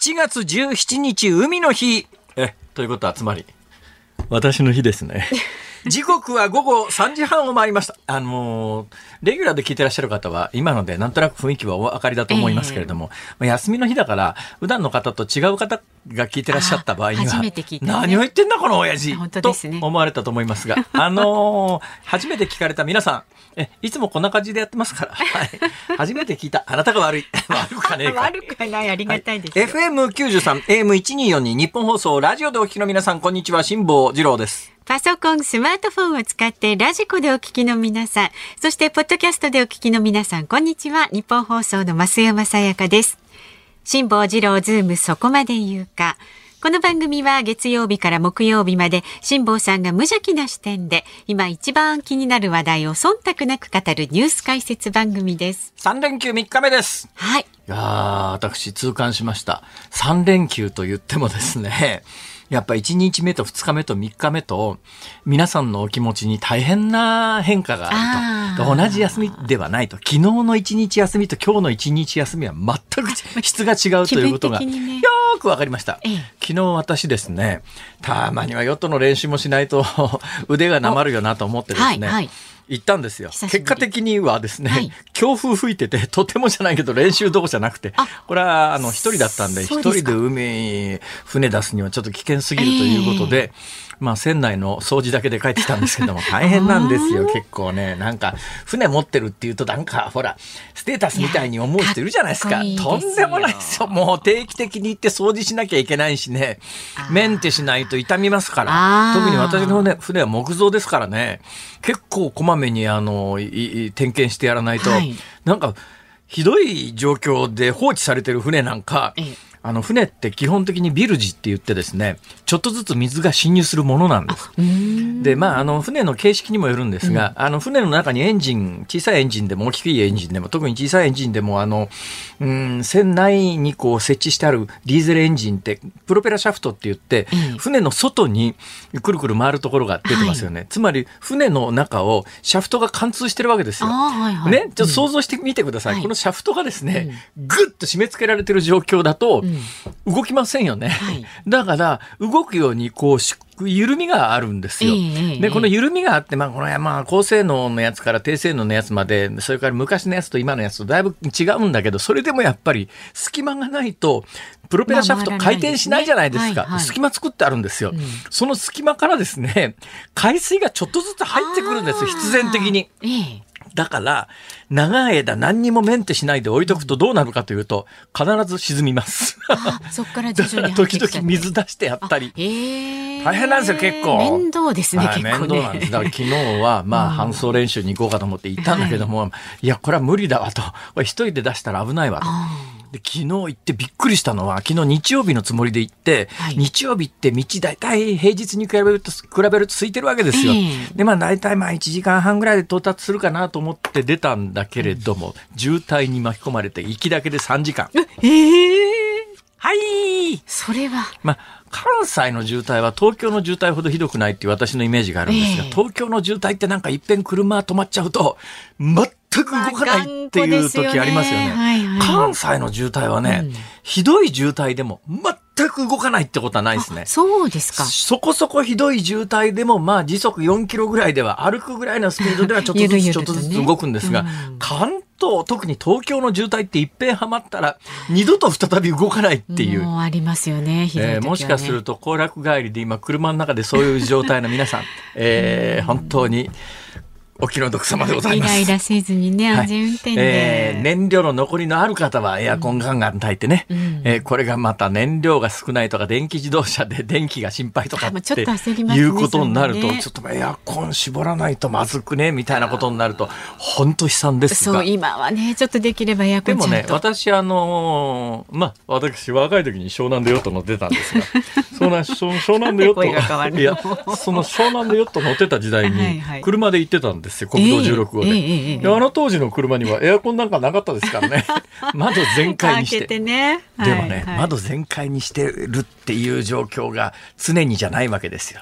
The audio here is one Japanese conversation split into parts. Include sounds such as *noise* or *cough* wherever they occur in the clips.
7月17日海の日。え、ということはつまり、私の日ですね。*laughs* 時刻は午後3時半を回りました。あのー、レギュラーで聞いてらっしゃる方は、今のでなんとなく雰囲気はお分かりだと思いますけれども、えー、休みの日だから、普段の方と違う方が聞いてらっしゃった場合には、ね、何を言ってんだこの親父、ね、と思われたと思いますが、あのー、*laughs* 初めて聞かれた皆さん、え、いつもこんな感じでやってますから、*laughs* はい、初めて聞いたあなたが悪い。*laughs* 悪くかね。悪くない、ありがたいです、はい、FM93、AM1242 ニッポン放送、ラジオでお聞きの皆さん、こんにちは、辛坊治郎です。パソコン、スマートフォンを使ってラジコでお聞きの皆さん、そしてポッドキャストでお聞きの皆さん、こんにちは。ニッポン放送の増山さやかです。辛坊治郎ズームそこまで言うか。この番組は月曜日から木曜日まで辛坊さんが無邪気な視点で今一番気になる話題を忖度なく語るニュース解説番組です。3連休3日目です。はい。いや私痛感しました。3連休と言ってもですね、やっぱ1日目と2日目と3日目と、皆さんのお気持ちに大変な変化があると。同じ休みではないと。昨日の1日休みと今日の1日休みは全く質が違うということが、よくわかりました。昨日私ですね、たまにはヨットの練習もしないと *laughs* 腕がなまるよなと思ってですね、はいはい行ったんですよ。結果的にはですね、はい、強風吹いてて、とてもじゃないけど練習どこじゃなくて、これはあの一人だったんで、一人で海、船出すにはちょっと危険すぎるということで、えーまあ、船内の掃除だけで帰ってきたんですけども、*laughs* 大変なんですよ、結構ね。なんか、船持ってるっていうと、なんか、ほら、ステータスみたいに思う人いるじゃないですか。いいとんでもないですよ。もう定期的に行って掃除しなきゃいけないしね。メンテしないと傷みますから。特に私の、ね、船は木造ですからね。結構こまめに、あの、点検してやらないと、はい、なんか、ひどい状況で放置されてる船なんか、ええあの船って基本的にビルジって言ってですねちょっとずつ水が侵入するものなんです。でまああの船の形式にもよるんですが、うん、あの船の中にエンジン小さいエンジンでも大きいエンジンでも特に小さいエンジンでもあのうん船内にこう設置してあるディーゼルエンジンってプロペラシャフトって言って、うん、船の外にくるくる回るところが出てますよね、はい、つまり船の中をシャフトが貫通してるわけですよ。はいはい、ねちょっと想像してみてください、うん、このシャフトがですね、ぐっと締め付けられてる状況だと、動きませんよね。はい、だから動くようにこう緩みがあるんですよ。えー、でこの緩みがあって、まあ、このまあ高性能のやつから低性能のやつまでそれから昔のやつと今のやつとだいぶ違うんだけどそれでもやっぱり隙間がないとプロペラシャフト回転しないじゃないですか。隙間作ってあるんですよ、うん、その隙間からですね海水がちょっとずつ入ってくるんですよ必然的に。えーだから、長い間何にもメンテしないで置いとくとどうなるかというと、必ず沈みます。そっから徐々に *laughs* 時々水出してやったり。大変なんですよ、結構。面倒ですね、はい、面倒なんです。だから昨日は、*laughs* まあ、搬送練習に行こうかと思って行ったんだけども、はい、いや、これは無理だわと。一人で出したら危ないわと。で昨日行ってびっくりしたのは昨日日曜日のつもりで行って、はい、日曜日って道大体平日に比べると比べると空いてるわけですよ。えー、でまあ大体まあ1時間半ぐらいで到達するかなと思って出たんだけれども、うん、渋滞に巻き込まれて行きだけで3時間。えー、はいそれは。まあ関西の渋滞は東京の渋滞ほどひどくないっていう私のイメージがあるんですが、えー、東京の渋滞ってなんかいっぺん車止まっちゃうと、全く動かないっていう時ありますよね。よねはいはい、関西の渋滞はね、うん、ひどい渋滞でも全く動かないってことはないですね。そうですか。そこそこひどい渋滞でも、まあ時速4キロぐらいでは歩くぐらいのスピードではちょっとずつちょっとずつ動くんですが、関東、特に東京の渋滞っていっぺんはまったら、二度と再び動かないっていう。もうありますよね、ねえー、もしかすると、行楽帰りで今、車の中でそういう状態の皆さん、えー、本当に、お気の毒様でございます。イライラせずにね、安全運転で、はい、えー、燃料の残りのある方はエアコンガンガン炊いてね、うん、えー、これがまた燃料が少ないとか、電気自動車で *laughs* 電気が心配とかっていうことになると、ちょっとエアコン絞らないとまずくね、みたいなことになると、本当悲惨ですが。そう、今はね、ちょっとできればエアコンでもね、私、あのー、まあ、私、若い時に湘南でヨット乗ってたんですが、湘南、湘南でヨット、いや、その湘南でヨット乗ってた時代に、車で行ってたんですですよ。国道16号で,、えーえー、あの当時の車にはエアコンなんかなかったですからね。*laughs* 窓全開にして。ね、でもね、はい、窓全開にしてるっていう状況が常にじゃないわけですよ、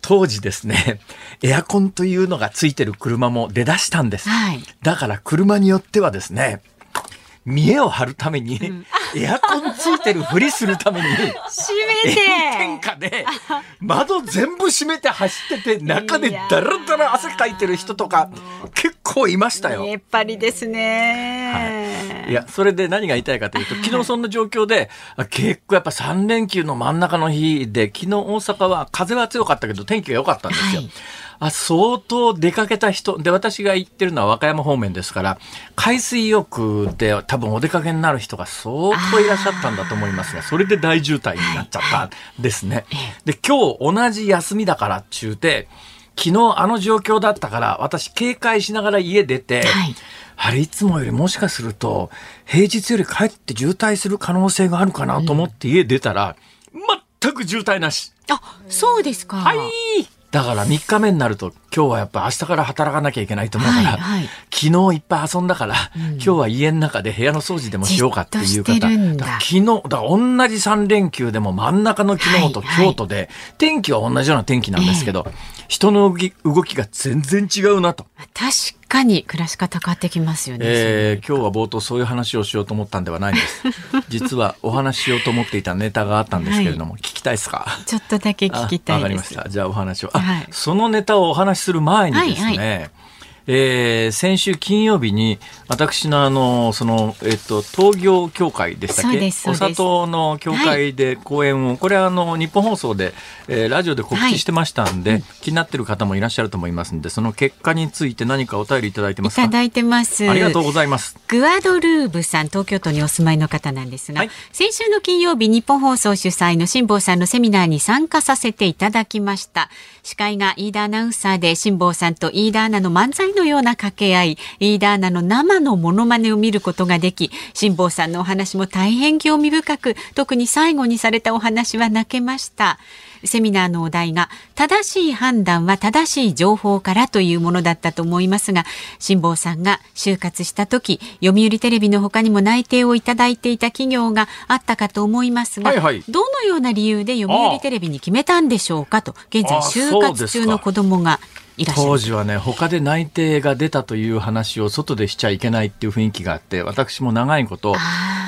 当時ですねエアコンというのがついてる車も出だしたんです、はい、だから車によってはですね見栄を張るために、エアコンついてるふりするために、閉めて。炎天下で窓全部閉めて走ってて中でダラダラ汗かいてる人とか結構いましたよ。やっぱりですね、い。や、それで何が言いたいかというと、*laughs* 昨日そんな状況で、あ結構やっぱ3連休の真ん中の日で、昨日大阪は風は強かったけど天気が良かったんですよ。はいあ相当出かけた人で私が行ってるのは和歌山方面ですから海水浴で多分お出かけになる人が相当いらっしゃったんだと思いますがそれで大渋滞になっちゃったんですね。で今日同じ休みだからっちゅうて昨日あの状況だったから私警戒しながら家出て、はいあれいつもよりもしかすると平日より帰って渋滞する可能性があるかなと思って家出たら、全く渋滞なし。あそうですかはい。だから3日目になると今日はやっぱ明日から働かなきゃいけないと思うから、はいはい。昨日いっぱい遊んだから、今日は家の中で部屋の掃除でもしようかっていう方昨日だ同じ3連休でも真ん中の昨日とはいはい。京都で、天気は同じような天気なんですけど、人の動き動きが全然違うなと。確かに暮らし方変わってきますよね、えー今日は冒頭そういう話をしようと思ったんではないんです。*laughs* 実はお話ししようと思っていたネタがあったんですけれども、聞きたいですか？ちょっとだけ聞きたあわかいですりました。じゃあお話を。あ、はい。そのネタをお話しする前にですね、はいえー先週金曜日に私のあのそのえっと東業協会でしたっけ？お砂糖の協会で講演を、これはあの日本放送で、えーラジオで告知してましたんで、気になってる方もいらっしゃると思いますんでその結果について何かお便りいただいてますか？いただいてます。ありがとうございます。グアドルーブさん、東京都にお住まいの方なんですが、はい。先週の金曜日、日本放送主催の辛坊さんのセミナーに参加させていただきました。司会が飯田アナウンサーで、辛坊さんと飯田アナの漫才のような掛け合い、飯田アナの生のモノマネを見ることができ、辛坊さんのお話も大変興味深く、特に最後にされたお話は泣けました。セミナーのお題が正しい判断は正しい情報からというものだったと思いますが辛坊さんが就活した時読売テレビの他にも内定をいただいていた企業があったかと思いますが、はいはいどのような理由で読売テレビに決めたんでしょうかと現在あ就活中の子供がいらっしゃる。当時はね他で内定が出たという話を外でしちゃいけないっていう雰囲気があって私も長いこと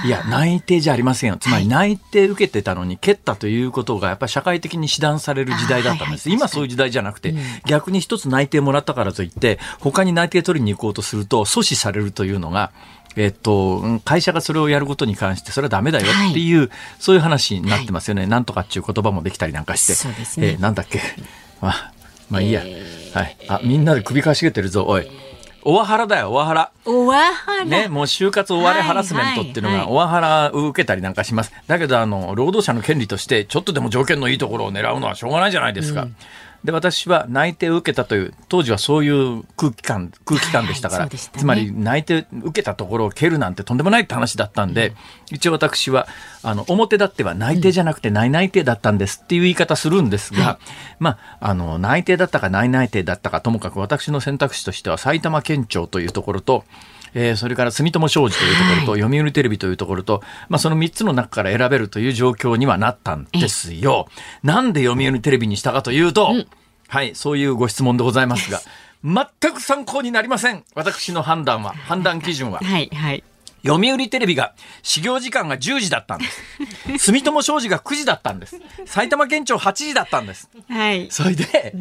いや内定じゃありませんよ。つまり内定受けてたのに蹴ったということがやっぱり社会的に指導される時代だったんです、はい。はい今そういう時代じゃなくて、逆に一つ内定もらったからといって他に内定取りに行こうとすると阻止されるというのがえっと、うん会社がそれをやることに関してそれはダメだよっていう、そういう話になってますよね、なんとかっていう言葉もできたりなんかして。ね。えーなんだっけ。まあまあいいや、はい。あ、みんなで首かしげてるぞ、おい。オワハラだよ、オワハラ。おわはら、ね、もう就活終われハラスメントっていうのが、オワハラを受けたりなんかします。だけど、あの、労働者の権利として、ちょっとでも条件のいいところを狙うのはしょうがないじゃないですか。で、私は内定を受けたという、当時はそういう空気感、空気感でしたから、はいね。つまり内定受けたところを蹴るなんてとんでもないって話だったんで、一応私は、あの、表立っては内定じゃなくて内内定だったんですっていう言い方するんですが、まあ、あの、内定だったか内内定だったかともかく私の選択肢としては埼玉県庁というところと、えーそれから住友商事というところと、読売テレビというところと、まあ、その3つの中から選べるという状況にはなったんですよ。なんで読売テレビにしたかというと、はい、そういうご質問でございますが、*laughs* 全く参考になりません。私の判断は、判断基準は。*laughs* はいはい読売テレビが始業時間が10時だったんです。住友商事が9時だったんです。埼玉県庁8時だったんです。はいそれで、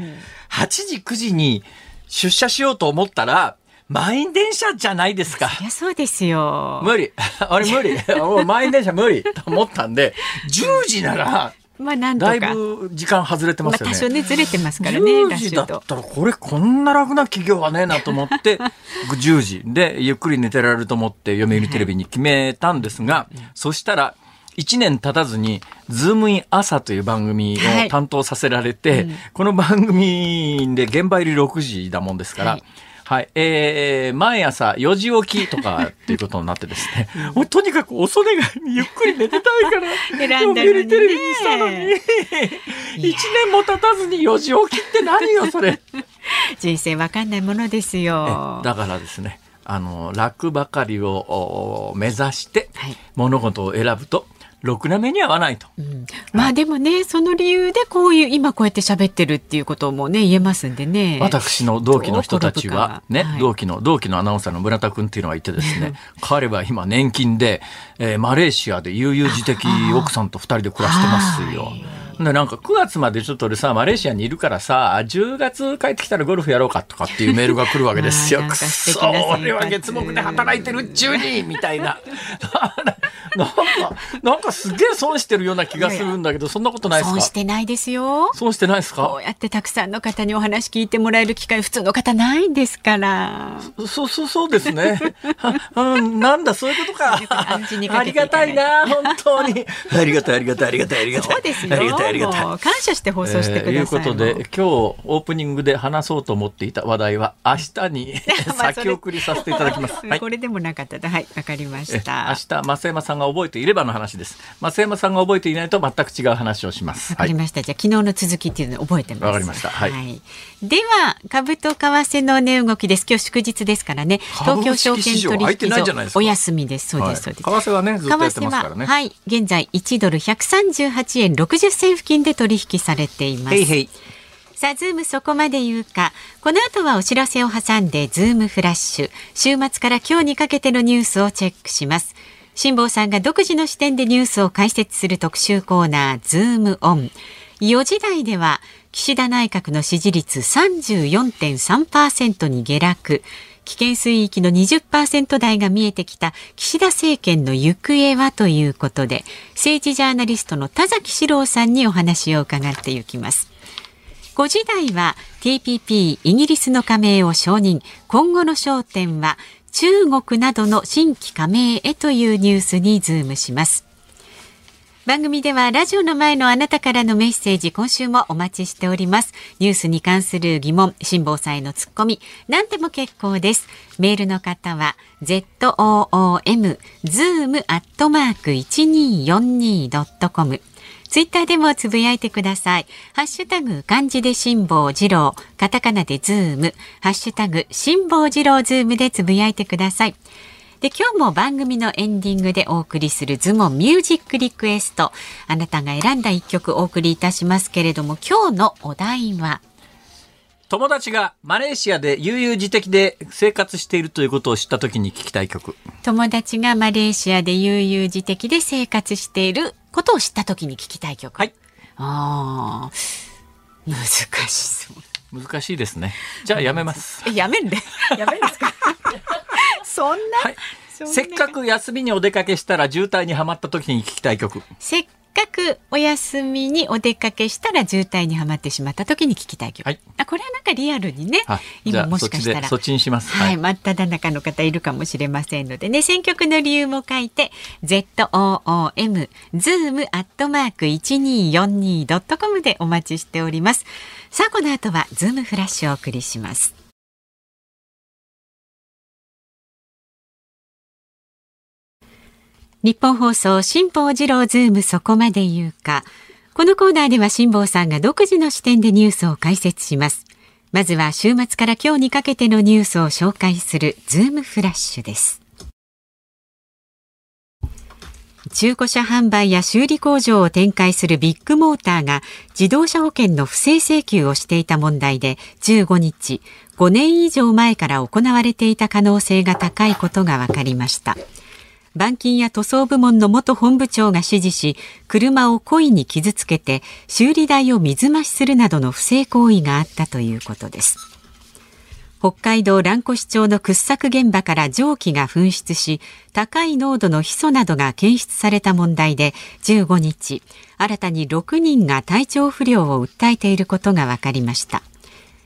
8時9時に出社しようと思ったら、満員電車じゃないですか。いやそうですよ無理。*laughs* あれ無理？*laughs* もう満員電車無理？と思ったんで、10時なら、まあだいぶ時間外れてままあすよね。多少ねずれてますからね10ラッシ時だったらこれこんな楽な企業はねえなと思って *laughs* 10時でゆっくり寝てられると思って読売テレビに決めたんですが、そしたら1年経たずに「ズームイン朝」という番組はいを担当させられて、この番組で現場入り6時だもんですから。はいはい。えー、毎朝4時起きとかっていうことになってですね。*laughs* もうとにかく俺がゆっくり寝てたいから、*laughs* 選んだのテレビにしたのに。一年も経たずに4時起きって何よ、それ。*laughs* 人生わかんないものですよだからですね、あの、楽ばかりをお目指してはい物事を選ぶと、ろくな目に合わないと。うん、まあでもね、その理由でこういう今こうやって喋ってるっていうこともね言えますんでね。私の同期の人たちはね、はい、同期の同期のアナウンサーの村田君っていうのがいてですね、彼は今年金で、えー、マレーシアで悠々自適奥さんと二人で暮らしてますよ。で、なんか9月までちょっと俺さ、マレーシアにいるからさ、10月帰ってきたらゴルフやろうかとかっていうメールが来るわけですよ。*laughs* くそ、俺は月木で働いてるっちゅうにみたいな。*laughs* なんか、なんかすげえ損してるような気がするんだけど、そんなことないですか？損してないですよ。損してないですか？こうやってたくさんの方にお話聞いてもらえる機会、普通の方ないんですから。そう、そう、そうですね。*laughs* うん、なんだ、そういうことか。ありがたいな、本当に。ありがたい、ありがたい、ありがたい、ありがたい。そうですよ。ありがたい、ありがたい。感謝して放送してください。と、えー、いうことで、今日オープニングで話そうと思っていた話題は、明日に *laughs* 先送りさせていただきます。*laughs* はい、これでもなかったはい、わかりました。明日、増山さんが覚えていればの話です。増山さんが覚えていないと全く違う話をします。わかりました。はい、じゃあ昨日の続きっていうのを覚えてます。わかりました。はい。はい、では株と為替の値動きです。今日祝日ですからね。東京証券取引所お休みです。そうです、そうです。為替はねずっとやってますからね。はい。現在1ドル138円60銭付近で取引されています。へいへいさあ、ズームそこまで言うか。この後はお知らせを挟んで、ズームフラッシュ。週末から今日にかけてのニュースをチェックします。辛坊さんが独自の視点でニュースを解説する特集コーナー、ズームオン。4時台では、岸田内閣の支持率34.3%に下落。危険水域の20%台が見えてきた岸田政権の行方はということで政治ジャーナリストの田崎史郎さんにお話を伺っていきます。5時台は TPP イギリスの加盟を承認。今後の焦点は中国などの新規加盟へというニュースにズームします。番組ではラジオの前のあなたからのメッセージ今週もお待ちしております。ニュースに関する疑問辛坊さんへのツッコミ何でも結構です。メールの方は zoom zoom アットマーク 1242.com ツイッターでもつぶやいてください。ハッシュタグ漢字で辛坊治郎、カタカナでズーム、ハッシュタグ辛坊治郎ズームでつぶやいてください。で、今日も番組のエンディングでお送りするズームオンミュージックリクエスト。あなたが選んだ一曲お送りいたしますけれども、今日のお題は？友達がマレーシアで悠々自適で生活しているということを知った時に聞きたい曲。友達がマレーシアで悠々自適で生活していることを知った時に聞きたい曲。はい。ああ、難しそう。難しいですね。じゃあやめます。*laughs* え、やめんで。*laughs* やめんですか？そんな、はい、せっかく休みにお出かけしたら渋滞にはまった時に聞きたい曲。せっかくお休みにお出かけしたら渋滞にはまってしまった時に聞きたい曲、はい、あこれはなんかリアルにね今もしかしたら。そっちにします、はい、真っ只中の方いるかもしれませんのでね選曲の理由も書いて ZOOM zoom アットマーク 1242.com でお待ちしております。さあこの後はズームフラッシュをお送りしますニッポン放送辛坊治郎ズームそこまで言うか。このコーナーでは辛坊さんが独自の視点でニュースを解説します。まずは週末から今日にかけてのニュースを紹介するズームフラッシュです。中古車販売や修理工場を展開するビッグモーターが自動車保険の不正請求をしていた問題で15日5年以上前から行われていた可能性が高いことが分かりました板金や塗装部門の元本部長が指示し車を故意に傷つけて修理代を水増しするなどの不正行為があったということです。北海道蘭越町の掘削現場から蒸気が噴出し高い濃度のヒ素などが検出された問題で15日新たに6人が体調不良を訴えていることが分かりました。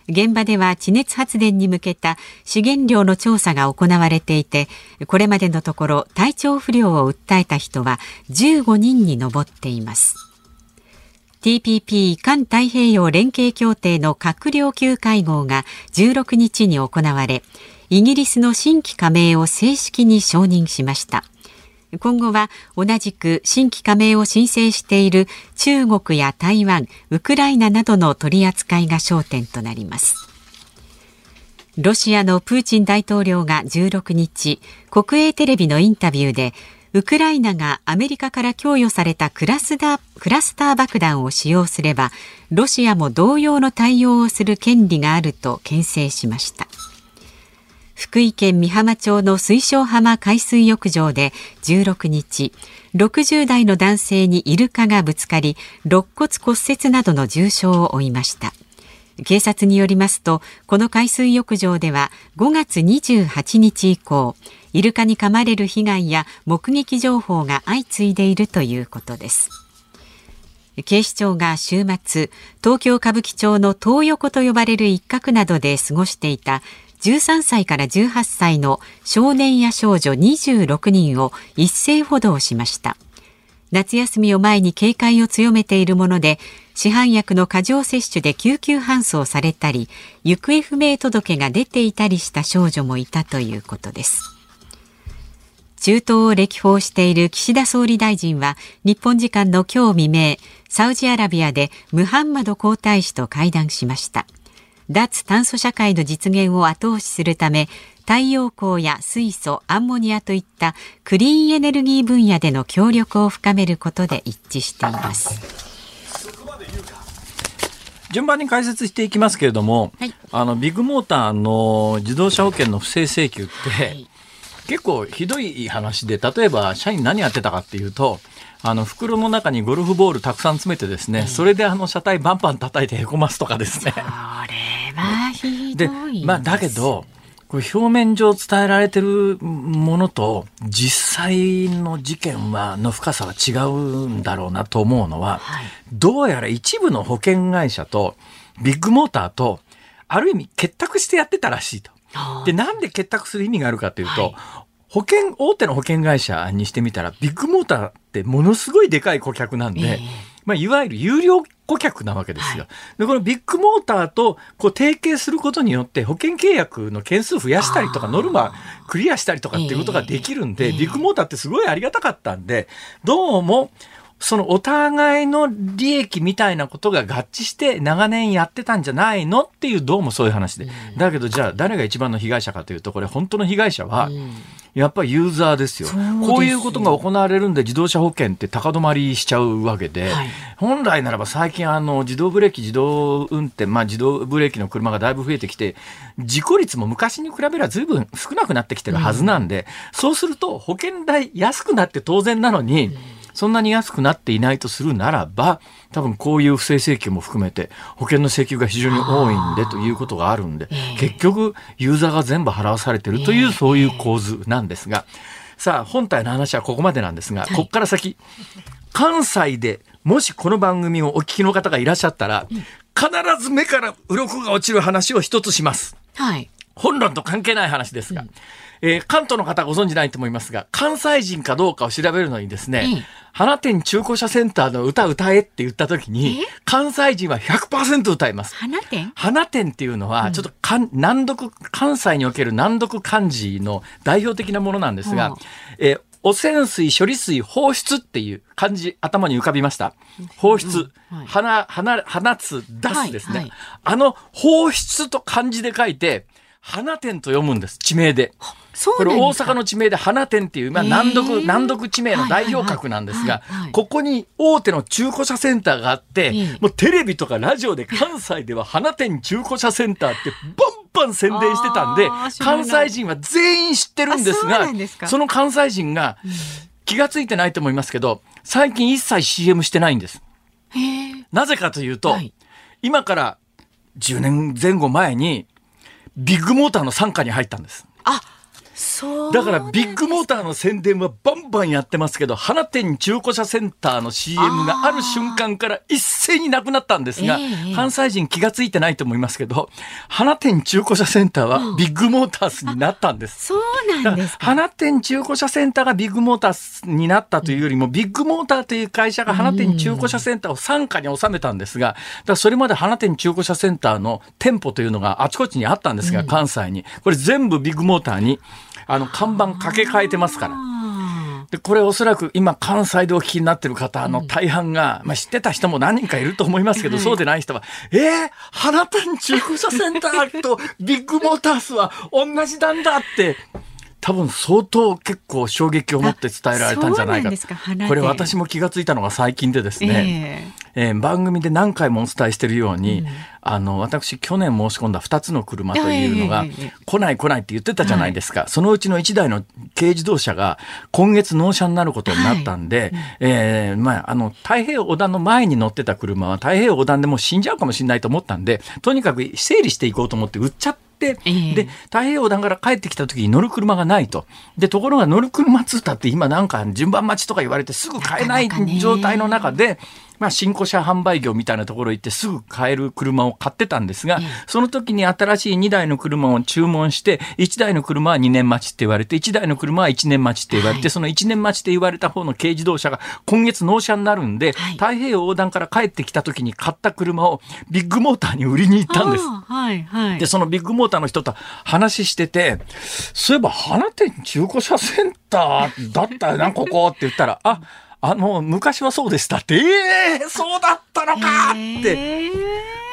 現場では地熱発電に向けた資源量の調査が行われていてこれまでのところ体調不良を訴えた人は15人に上っています。TPP 環太平洋連携協定の閣僚級会合が16日に行われイギリスの新規加盟を正式に承認しました。今後は同じく新規加盟を申請している中国や台湾、ウクライナなどの取り扱いが焦点となります。ロシアのプーチン大統領が16日、国営テレビのインタビューで、ウクライナがアメリカから供与されたクラスタークラスター爆弾を使用すればロシアも同様の対応をする権利があると牽制しました福井県美浜町の水晶浜海水浴場で16日60代の男性にイルカがぶつかり肋骨骨折などの重傷を負いました。警察によりますとこの海水浴場では5月28日以降イルカに噛まれる被害や目撃情報が相次いでいるということです。警視庁が週末東京歌舞伎町の東横と呼ばれる一角などで過ごしていた13歳から18歳の少年や少女26人を一斉補導しました。夏休みを前に警戒を強めているもので市販薬の過剰摂取で救急搬送されたり行方不明届が出ていたりした少女もいたということです。中東を歴訪している岸田総理大臣は日本時間の今日未明サウジアラビアでムハンマド皇太子と会談しました。脱炭素社会の実現を後押しするため太陽光や水素アンモニアといったクリーンエネルギー分野での協力を深めることで一致しています。順番に解説していきますけれども、はい、あのビッグモーターの自動車保険の不正請求って、はい、結構ひどい話で例えば社員何やってたかっていうとあの、袋の中にゴルフボールたくさん詰めてですね、それであの車体バンバン叩いてへこますとかですね。それはひどいで。まあ、だけど、これ表面上伝えられてるものと実際の事件はの深さは違うんだろうなと思うのは、はい、どうやら一部の保険会社とビッグモーターとある意味結託してやってたらしいと。で、なんで結託する意味があるかというと、はい、保険、大手の保険会社にしてみたら、ビッグモーターってものすごいでかい顧客なんで、えー、まあ、いわゆる有料顧客なわけですよ。はい、で、このビッグモーターとこう提携することによって、保険契約の件数増やしたりとか、ノルマクリアしたりとかっていうことができるんで、えー、ビッグモーターってすごいありがたかったんで、どうも、そのお互いの利益みたいなことが合致して長年やってたんじゃないのっていうどうもそういう話で。だけどじゃあ誰が一番の被害者かというとこれ本当の被害者はやっぱりユーザーですよ。こういうことが行われるんで自動車保険って高止まりしちゃうわけで、はい、本来ならば最近あの自動ブレーキ自動運転、まあ自動ブレーキの車がだいぶ増えてきて事故率も昔に比べれば随分少なくなってきてるはずなんで、うん、そうすると保険代安くなって当然なのに、うんそんなに安くなっていないとするならば、多分こういう不正請求も含めて保険の請求が非常に多いんでということがあるんで、結局ユーザーが全部払わされてるというそういう構図なんですが、さあ本体の話はここまでなんですが、ここから先、関西でもしこの番組をお聞きの方がいらっしゃったら、必ず目から鱗が落ちる話を一つします。はい。本論と関係ない話ですが、うん。えー、関東の方ご存知ないと思いますが、関西人かどうかを調べるのにですね、うん、花店中古車センターの歌歌えって言った時に、関西人は100%歌います。花店花店っていうのは、ちょっとか、うん、難読、関西における難読漢字の代表的なものなんですが、うん、えー汚染水処理水放出っていう漢字頭に浮かびました。放出。うんはい、放、放、つ、出すですね、はいはい。あの放出と漢字で書いて、花店と読むんです。地名で。これ大阪の地名で花店っていう、まあ、難読、難読地名の代表格なんですが、ここに大手の中古車センターがあって、もうテレビとかラジオで関西では花店中古車センターってバンバン宣伝してたんで、関西人は全員知ってるんですが、その関西人が気がついてないと思いますけど、最近一切 CM してないんです。なぜかというと、今から10年前後前に、ビッグモーターの傘下に入ったんです。あだからビッグモーターの宣伝はバンバンやってますけど、花店中古車センターの CM がある瞬間から一斉になくなったんですが、関西人気がついてないと思いますけど、花店中古車センターはビッグモータースになったんです。そうなんです花店中古車センターがビッグモータースになったというよりも、ビッグモーターという会社が花店中古車センターを傘下に収めたんですが、だそれまで花店中古車センターの店舗というのがあちこちにあったんですが、関西に。これ全部ビッグモーターにあの、看板掛け替えてますから。で、これおそらく今関西でお聞きになってる方の大半が、まあ知ってた人も何人かいると思いますけど、そうでない人は、えー、花店中古車センターとビッグモータースは同じなんだって、多分相当結構衝撃を持って伝えられたんじゃないかこれ私も気がついたのが最近でですね、えー、えー、番組で何回もお伝えしているように、うん、あの私去年申し込んだ2つの車というのが、来ない来ないって言ってたじゃないですか、はい、そのうちの1台の軽自動車が今月納車になることになったんで、はい、えー、まあ、あの太平洋横断の前に乗ってた車は太平洋横断でもう死んじゃうかもしれないと思ったんでとにかく整理していこうと思って売っちゃって。で太平洋横断から帰ってきた時に乗る車がないと。でところが乗る車つったって今なんか順番待ちとか言われてすぐ買えない状態の中でまあ、新古車販売業みたいなところ行ってすぐ買える車を買ってたんですが、その時に新しい2台の車を注文して、1台の車は2年待ちって言われて、1台の車は1年待ちって言われて、その1年待ちって言われた方の軽自動車が今月納車になるんで、太平洋横断から帰ってきた時に買った車をビッグモーターに売りに行ったんです。はいはい、で、そのビッグモーターの人と話してて、そういえば花店中古車センターだったよな、ここって言ったら、あ、あの、昔はそうでしたって、ええー、そうだったのかって、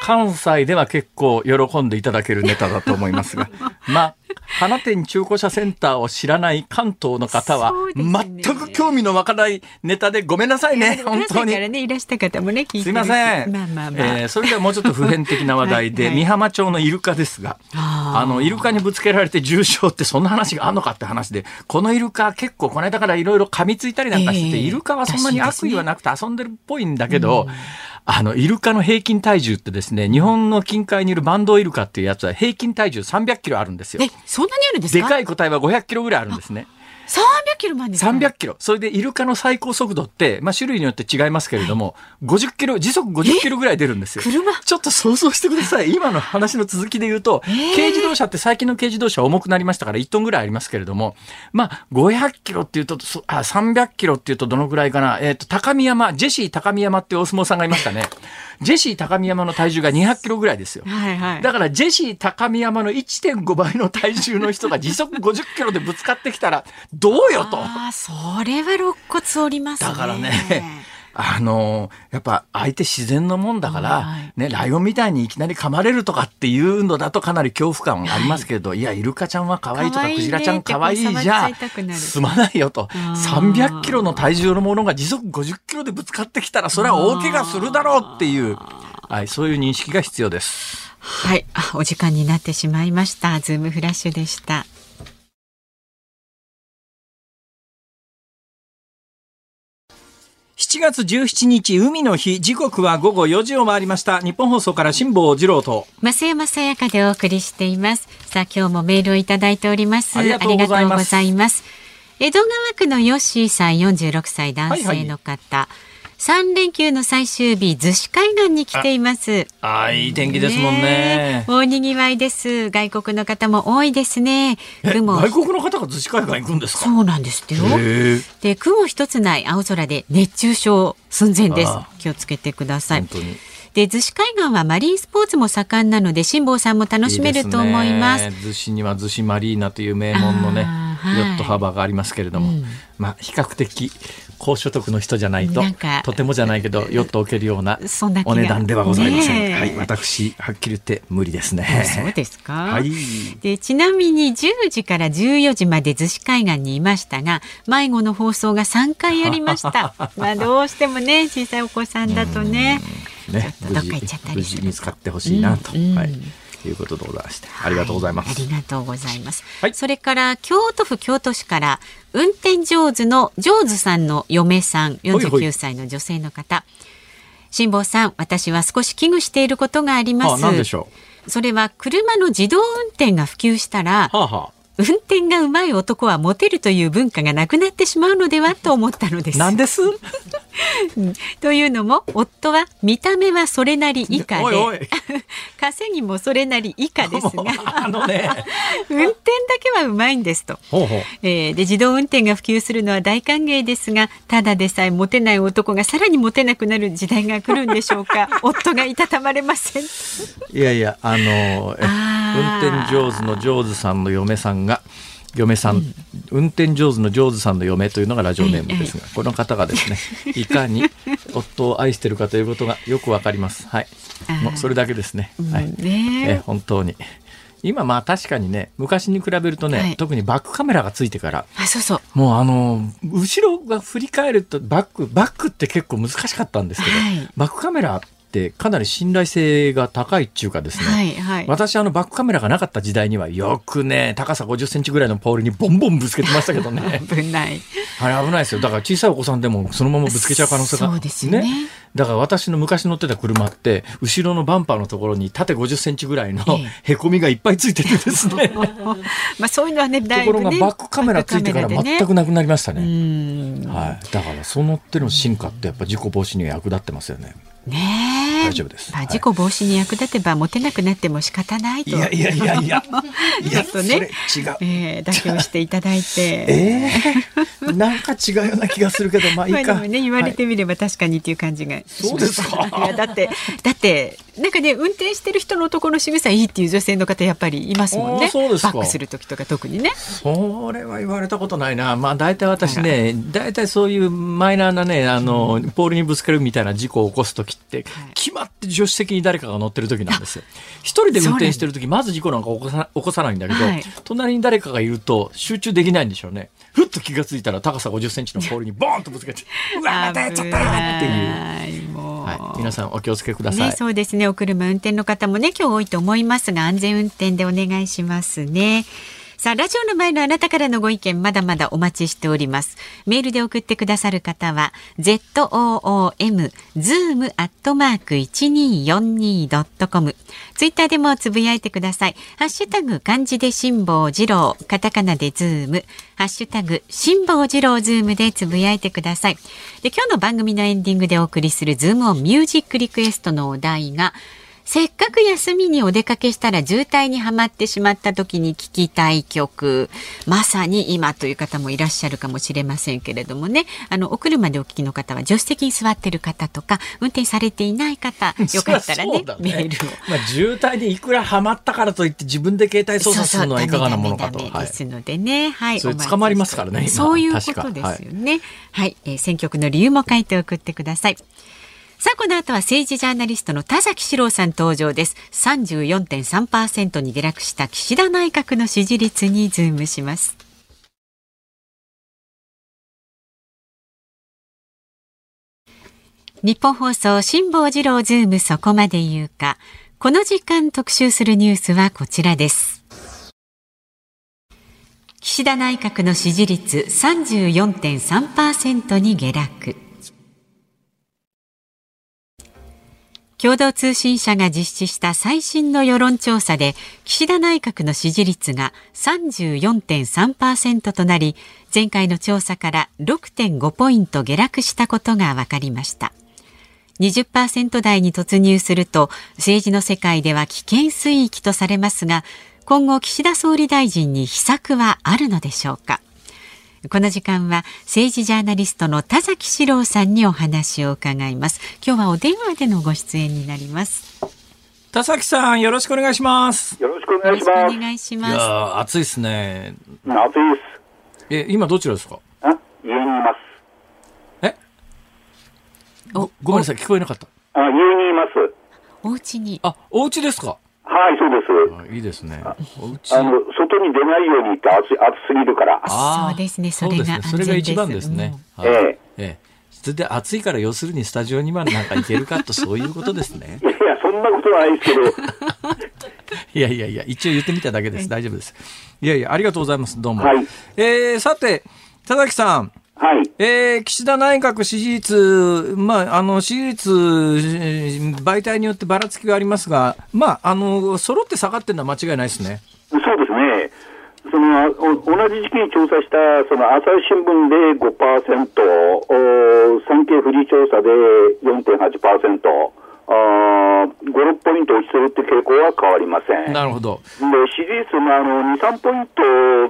関西では結構喜んでいただけるネタだと思いますが、*laughs* まあ、花店中古車センターを知らない関東の方は、全く興味のわからないネタでごめんなさいね、本当に。ね、いらした方もね、聞いてすいません。まあまあまあ。えー、それではもうちょっと普遍的な話題で、はい。はい、美浜町のイルカですが、あの、イルカにぶつけられて重傷ってそんな話があるのかって話で、このイルカ結構この間からいろいろ噛みついたりなんかしてて、えー、イルカはそんなに悪意はなくて遊んでるっぽいんだけど、あの、イルカの平均体重ってですね、日本の近海にいるバンドイルカっていうやつは平均体重300キロあるんですよ。え、そんなにあるんですか？でかい個体は500キロぐらいあるんですね。300キロまで300キロ。それでイルカの最高速度って、まあ種類によって違いますけれども、50キロ、時速50キロぐらい出るんですよ。車？ちょっと想像してください。*laughs* 今の話の続きで言うと、軽自動車って最近の軽自動車重くなりましたから1トンぐらいありますけれども、まあ500キロっていうと、あ300キロっていうとどのぐらいかな？えっ、ー、と、高見山、ジェシー高見山っていうお相撲さんがいましたね。*laughs* ジェシー高見山の体重が200キロぐらいですよ。はいはい、だからジェシー高見山の1.5倍の体重の人が時速50キロでぶつかってきたら、どうよと。あそれは肋骨折りますね。だからね。あのやっぱ相手自然のもんだから、はい、ね、ライオンみたいにいきなり噛まれるとかっていうのだとかなり恐怖感ありますけれど、はい、いやイルカちゃんは可愛いとかクジラちゃん可愛いじゃ済まないよと300キロの体重のものが時速50キロでぶつかってきたらそれは大怪我するだろうっていう、はい、そういう認識が必要です。はいあ、お時間になってしまいました。ズームフラッシュでした。7月17日海の日。時刻は午後4時を回りました。日本放送から辛坊治郎と。増山さやかでお送りしています。さあ今日もメールをいただいております。ありがとうございます。江戸川区のヨッシーさん46歳男性の方、はいはい三連休の最終日、逗子海岸に来ています。ああ、いい天気ですもんね。大にぎわいです。外国の方も多いですね。雲外国の方が逗子海岸行くんですか？そうなんですよ。で、雲一つない青空で熱中症寸前です。気をつけてください。で逗子海岸はマリンスポーツも盛んなので辛坊さんも楽しめると思います。逗子には逗子マリーナという名門のね、はい、ヨット幅がありますけれども、うん、まあ比較的高所得の人じゃないととてもじゃないけどヨット置けるようなお値段ではございません、ね、はい私はっきり言って無理ですね。そうですか、はい、でちなみに10時から14時まで逗子海岸にいましたが迷子の放送が3回ありました。*laughs* まあどうしてもね小さいお子さんだとねねどっか行っちゃったり見つかってほしいなと、うんうん、はいいうことでございまして、ありがとうございます。ありがとうございます。はい、それから京都府京都市から運転上手の上手さんの嫁さん、49歳の女性の方。辛坊さん、私は少し危惧していることがあります。はあ、それは車の自動運転が普及したら、はあはあ運転がうまい男はモテるという文化がなくなってしまうのではと思ったのです。なんです？*laughs* というのも夫は見た目はそれなり以下で。稼ぎもそれなり以下ですが。*laughs* あの、ね、運転だけはうまいんですと。ほうほう、えー、で自動運転が普及するのは大歓迎ですがただでさえモテない男がさらにモテなくなる時代が来るんでしょうか？*laughs* 夫がいたたまれません。いやいやあの運転上手の上手さんの嫁さんが嫁さん、うん、運転上手の上手さんの嫁というのがラジオネームですが、この方がですね *laughs* いかに夫を愛しているかということがよくわかります。はい、もうそれだけですね。はい、ねえ本当に。今まあ確かにね昔に比べるとね、はい。特にバックカメラがついてからあ、そうそう。もうあの後ろが振り返るとバックバックって結構難しかったんですけど、はい。バックカメラってかなり信頼性が高いっていうかですね、はい、はい。私あのバックカメラがなかった時代にはよくね高さ50センチぐらいのポールにボンボンぶつけてましたけどね *laughs* 危ない。あれ危ないですよだから小さいお子さんでもそのままぶつけちゃう可能性がそうですよねだから私の昔乗ってた車って後ろのバンパーのところに縦50センチぐらいのえへこみがいっぱいついててですね *laughs* まあ、そういうのはね、だところが。バックカメラついてから全くなくなりましたうね。ん。はい、だからその手の進化ってやっぱ事故防止には役立ってますよね。ねえ。大丈夫です。まあ、はい。事故防止に役立てば、モテなくなっても仕方ないと。いやいやいやいや、*laughs* いやちょっとね。違う。えー、妥協していただいて。えー、*laughs* なんか違うような気がするけど、まあいいか。まあでもね言われてみれば確かにっていう感じがしました、そうですか？いやだってだってなんかね運転してる人の男の仕草いいっていう女性の方やっぱりいますもんあねーそうですか。バックする時とか特にね。それは言われたことないな。まあ大体私ね、大体そういうマイナーなね、あの、ポールにぶつかるみたいな事故を起こす時って、決まって助手席に誰かが乗ってる時なんですよ。一人で運転してる時、まず事故なんか起こさ起こさないんだけど、はい。隣に誰かがいると集中できないんでしょうね。ふっと気がついたら高さ50センチのポールにボーンとぶつけて、*laughs* うわ、またやっちゃったよっていう、はい、皆さんお気をつけください。ね、そうですね。お車運転の方もね今日多いと思いますが安全運転でお願いしますねさあラジオの前のあなたからのご意見まだまだお待ちしております。メールで送ってくださる方は ZOOM zoom アットマーク 1242.com ツイッターでもつぶやいてください。ハッシュタグ漢字で辛抱二郎。カタカナでズーム。ハッシュタグ辛坊治郎ズームでつぶやいてください。で今日の番組のエンディングでお送りするズームオンミュージックリクエストのお題がせっかく休みにお出かけしたら渋滞にはまってしまった時に聴きたい曲。まさに今という方もいらっしゃるかもしれませんけれどもね。あのお車でお聞きの方は助手席に座ってる方とか運転されていない方よかったらねそうだメールを。まあ、渋滞でいくらハマったからといって自分で携帯操作するのはいかがなものかと。ですのでね、はい、捕まりますからね今。そういうことですよね。はい、えー選曲の理由も書いて送ってください。さあ、この後は政治ジャーナリストの田崎史郎さん登場です。34.3%に下落した岸田内閣の支持率にズームします。ニッポン放送辛坊治郎ズームそこまで言うか。この時間特集するニュースはこちらです。岸田内閣の支持率34.3%に下落。共同通信社が実施した最新の世論調査で岸田内閣の支持率が34.3%となり前回の調査から6.5ポイント下落したことが分かりました。20%台に突入すると政治の世界では危険水域とされますが今後岸田総理大臣に秘策はあるのでしょうか。この時間は政治ジャーナリストの田崎史郎さんにお話を伺います今日はお電話でのご出演になります田崎さん、よろしくお願いします。よろしくおよろしくお願いします。い願いしますやー、暑いですね。暑いえ、今どちらですか？です。あ、家にいます。え？ごごめんなさい、聞こえなかった。あ、家にいます。お家にあ、お家ですか？はい、そうです。あいいですね。お家あの、外に出ないようにって暑い、暑すぎるから。あーそうですねそれがうですねそれが一番ですね。うんはいええええそれで暑いから要するにスタジオにはなんか行けるかとそういうことですねい。やいや、そんなことはないですけど、*laughs* いやいやいや、一応言ってみただけです。大丈夫です。いやいや、ありがとうございます。どうも。はいえー、さて、田崎さん。はい。えー、岸田内閣支持率、まあ、あの、支持率、えー媒体によってばらつきがありますが、まあ、あの、揃って下がってるのは間違いないですね。ですね。そのお同じ時期に調査したその朝日新聞で5%、お産経フリー調査で4.8%、あー5、6ポイント落ちてるって傾向は変わりません。なるほど。で支持率もあの2、3ポイント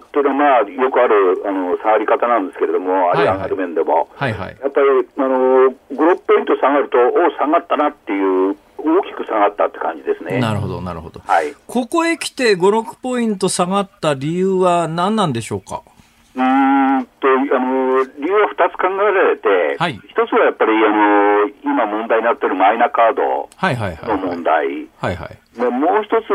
っていうのは、まあ、よくあるあの下がり方なんですけれども、あるいは上がる面でも、はいはい。やっぱりあの5、6ポイント下がると、お下がったなっていう、大きく下がったって感じですね。なるほど、なるほど。はい、うここへ来て5、6ポイント下がった理由は何なんでしょうか？ーんとあの理由は2つ考えられて、はい一つはやっぱり、あの今問題になっているマイナカード。の問題、はいはい。でもう一つ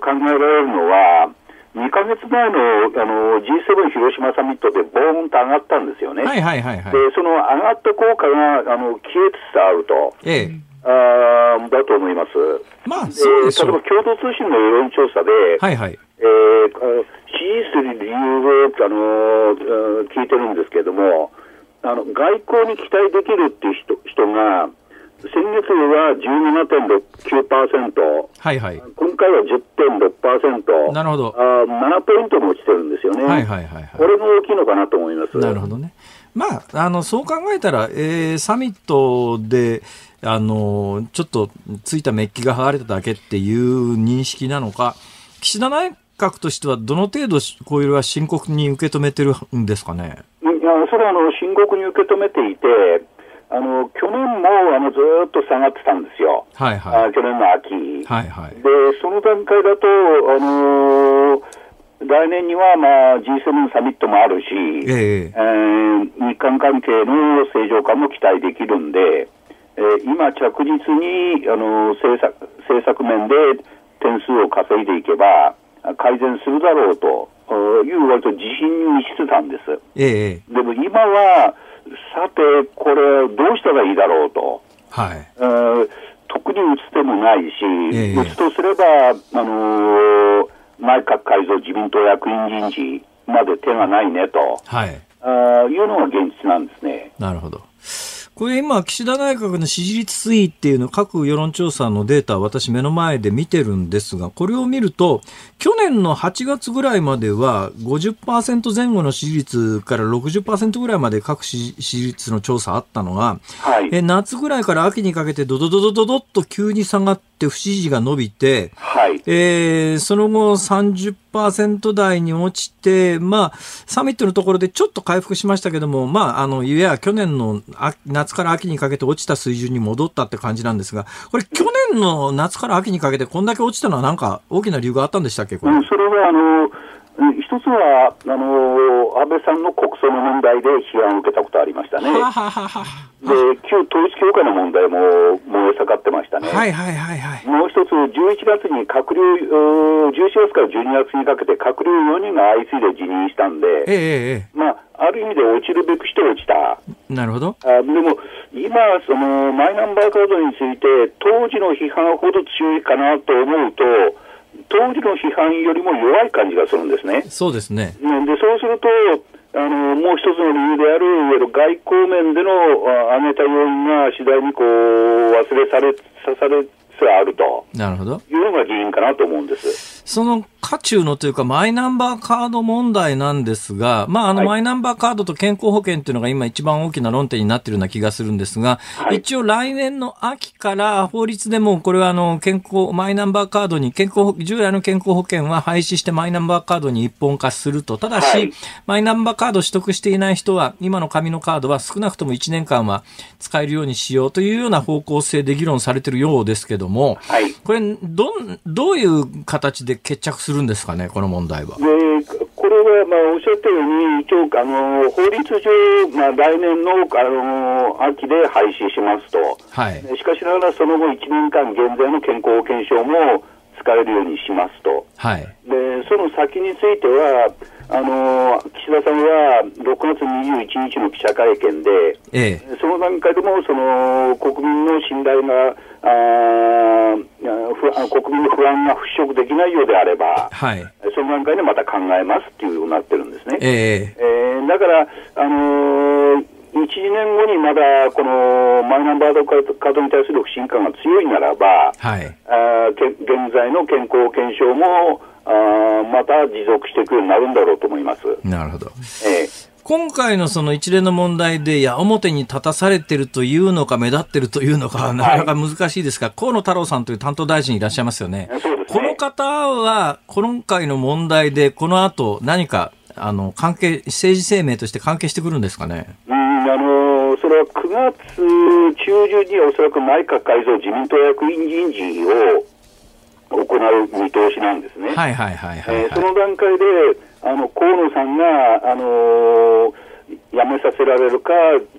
考えられるのは、2ヶ月前のあの G7 広島サミットでボーンと上がったんですよね。はいはいはいはい。で、その上がった効果があの消えつつあると、ええ。あーだと思います。まあ、でそうでしょう。例えば共同通信の世論調査で、はいはい。えー支持する理由を、あのー聞いてるんですけれども、あの外交に期待できるっていう人人が、先月は17.9%、はいはい。今回は10.6%、なるほど。あー7ポイントも落ちてるんですよね。はいはいはいこはれも大きいのかなと思います。い。なるほどね。まあ、あの、そう考えたら、えー、サミットで、あの、ちょっとついたメッキが剥がれただけっていう認識なのか、岸田内閣としてはどの程度こういうのは深刻に受け止めてるんですかね？いやそれはあの深刻に受け止めていて、あの去年もあのずーっと下がってたんですよ、はいはい。あ去年の秋。はいはい。で、その段階だと、あのー来年には、まあ、G7 サミットもあるし、えええー日韓関係の正常化も期待できるんで、えー今、着実に、あの政策政策面で点数を稼いでいけば、改善するだろうという割と自信に満ちてたんです。ええでも今は、さて、これ、どうしたらいいだろうと。はい。えー特に打つ手もないし、ええ打つとすれば、あのー内閣改造、自民党役員人事まで手がないねと、はい。あーいうのが現実なんですね。なるほど。これ今、岸田内閣の支持率推移っていうの、各世論調査のデータ、私目の前で見てるんですが、これを見ると、去年の8月ぐらいまでは50%前後の支持率から60%ぐらいまで各支支持率の調査あったのが、はい。え夏ぐらいから秋にかけてドドドドドドッと急に下がって不支持が伸びて、はい。えーその後30%台に落ちて、まあ、サミットのところでちょっと回復しましたけども、まあ、あの、いや、去年のあ夏から秋にかけて落ちた水準に戻ったって感じなんですが、これ去年の夏から秋にかけてこんだけ落ちたのはなんか大きな理由があったんでしたっけこれ？うん、それは、あのうん一つは、あの安倍さんの国葬の問題で批判を受けたことありましたね。はははは。で、旧統一教会の問題も燃え盛ってましたね。はいはいはいはい。もう一つ、11月に閣僚、うー11月から12月にかけて閣僚4人が相次いで辞任したんで、えええまあ、ある意味で落ちるべくして落ちた。えなるほど。あでも、今、その、マイナンバーカードについて、当時の批判ほど強いかなと思うと、当時の批判よりも弱い感じがするんですね。そうですね。うんで、そうすると、あの、もう一つの理由である、いわゆる外交面でのあ挙げた要因が次第にこう、忘れされ、さされつつあるとなるほど。いうのが原因かなと思うんです。その渦中のというか、マイナンバーカード問題なんですが、まあ、あの、はいマイナンバーカードと健康保険っていうのが今一番大きな論点になってるような気がするんですが、はい一応来年の秋から法律でも、これはあの、健康、マイナンバーカードに、健康、従来の健康保険は廃止してマイナンバーカードに一本化すると。ただし、はいマイナンバーカード取得していない人は、今の紙のカードは少なくとも1年間は使えるようにしようというような方向性で議論されてるようですけども、はい。これ、どん、どういう形で決着するんですかね、この問題は？で、これは、まあ、おっしゃったように、一応、あの、法律上、まあ、来年の、あの、秋で廃止しますと。はい。しかしながら、その後1年間、現在の健康保険証も使えるようにしますと。はい。で、その先については、あの、岸田さんは6月21日の記者会見で、ええ。その段階でも、その、国民の信頼が、あ国民の不安が払拭できないようであれば、はい。その段階でまた考えますっていうようになってるんですね。ええ。えーだから、あのー、1、2年後にまだこのマイナンバーカードに対する不信感が強いならば、はい。あ現在の健康保険証もあーまた持続していくようになるんだろうと思います。なるほど。えー今回のその一連の問題で、いや、表に立たされてるというのか、目立ってるというのか、なかなか難しいですが、河野太郎さんという担当大臣いらっしゃいますよね。ね。この方は、今回の問題で、この後、何か、あの、関係、政治生命として関係してくるんですかね？うんあのーそれは9月中旬におそらく内閣改造自民党役員人事を行う見通しなんですね。はいはいはいはい、えーそはい。の段階で、あの河野さんが、あのー辞めさせられるか、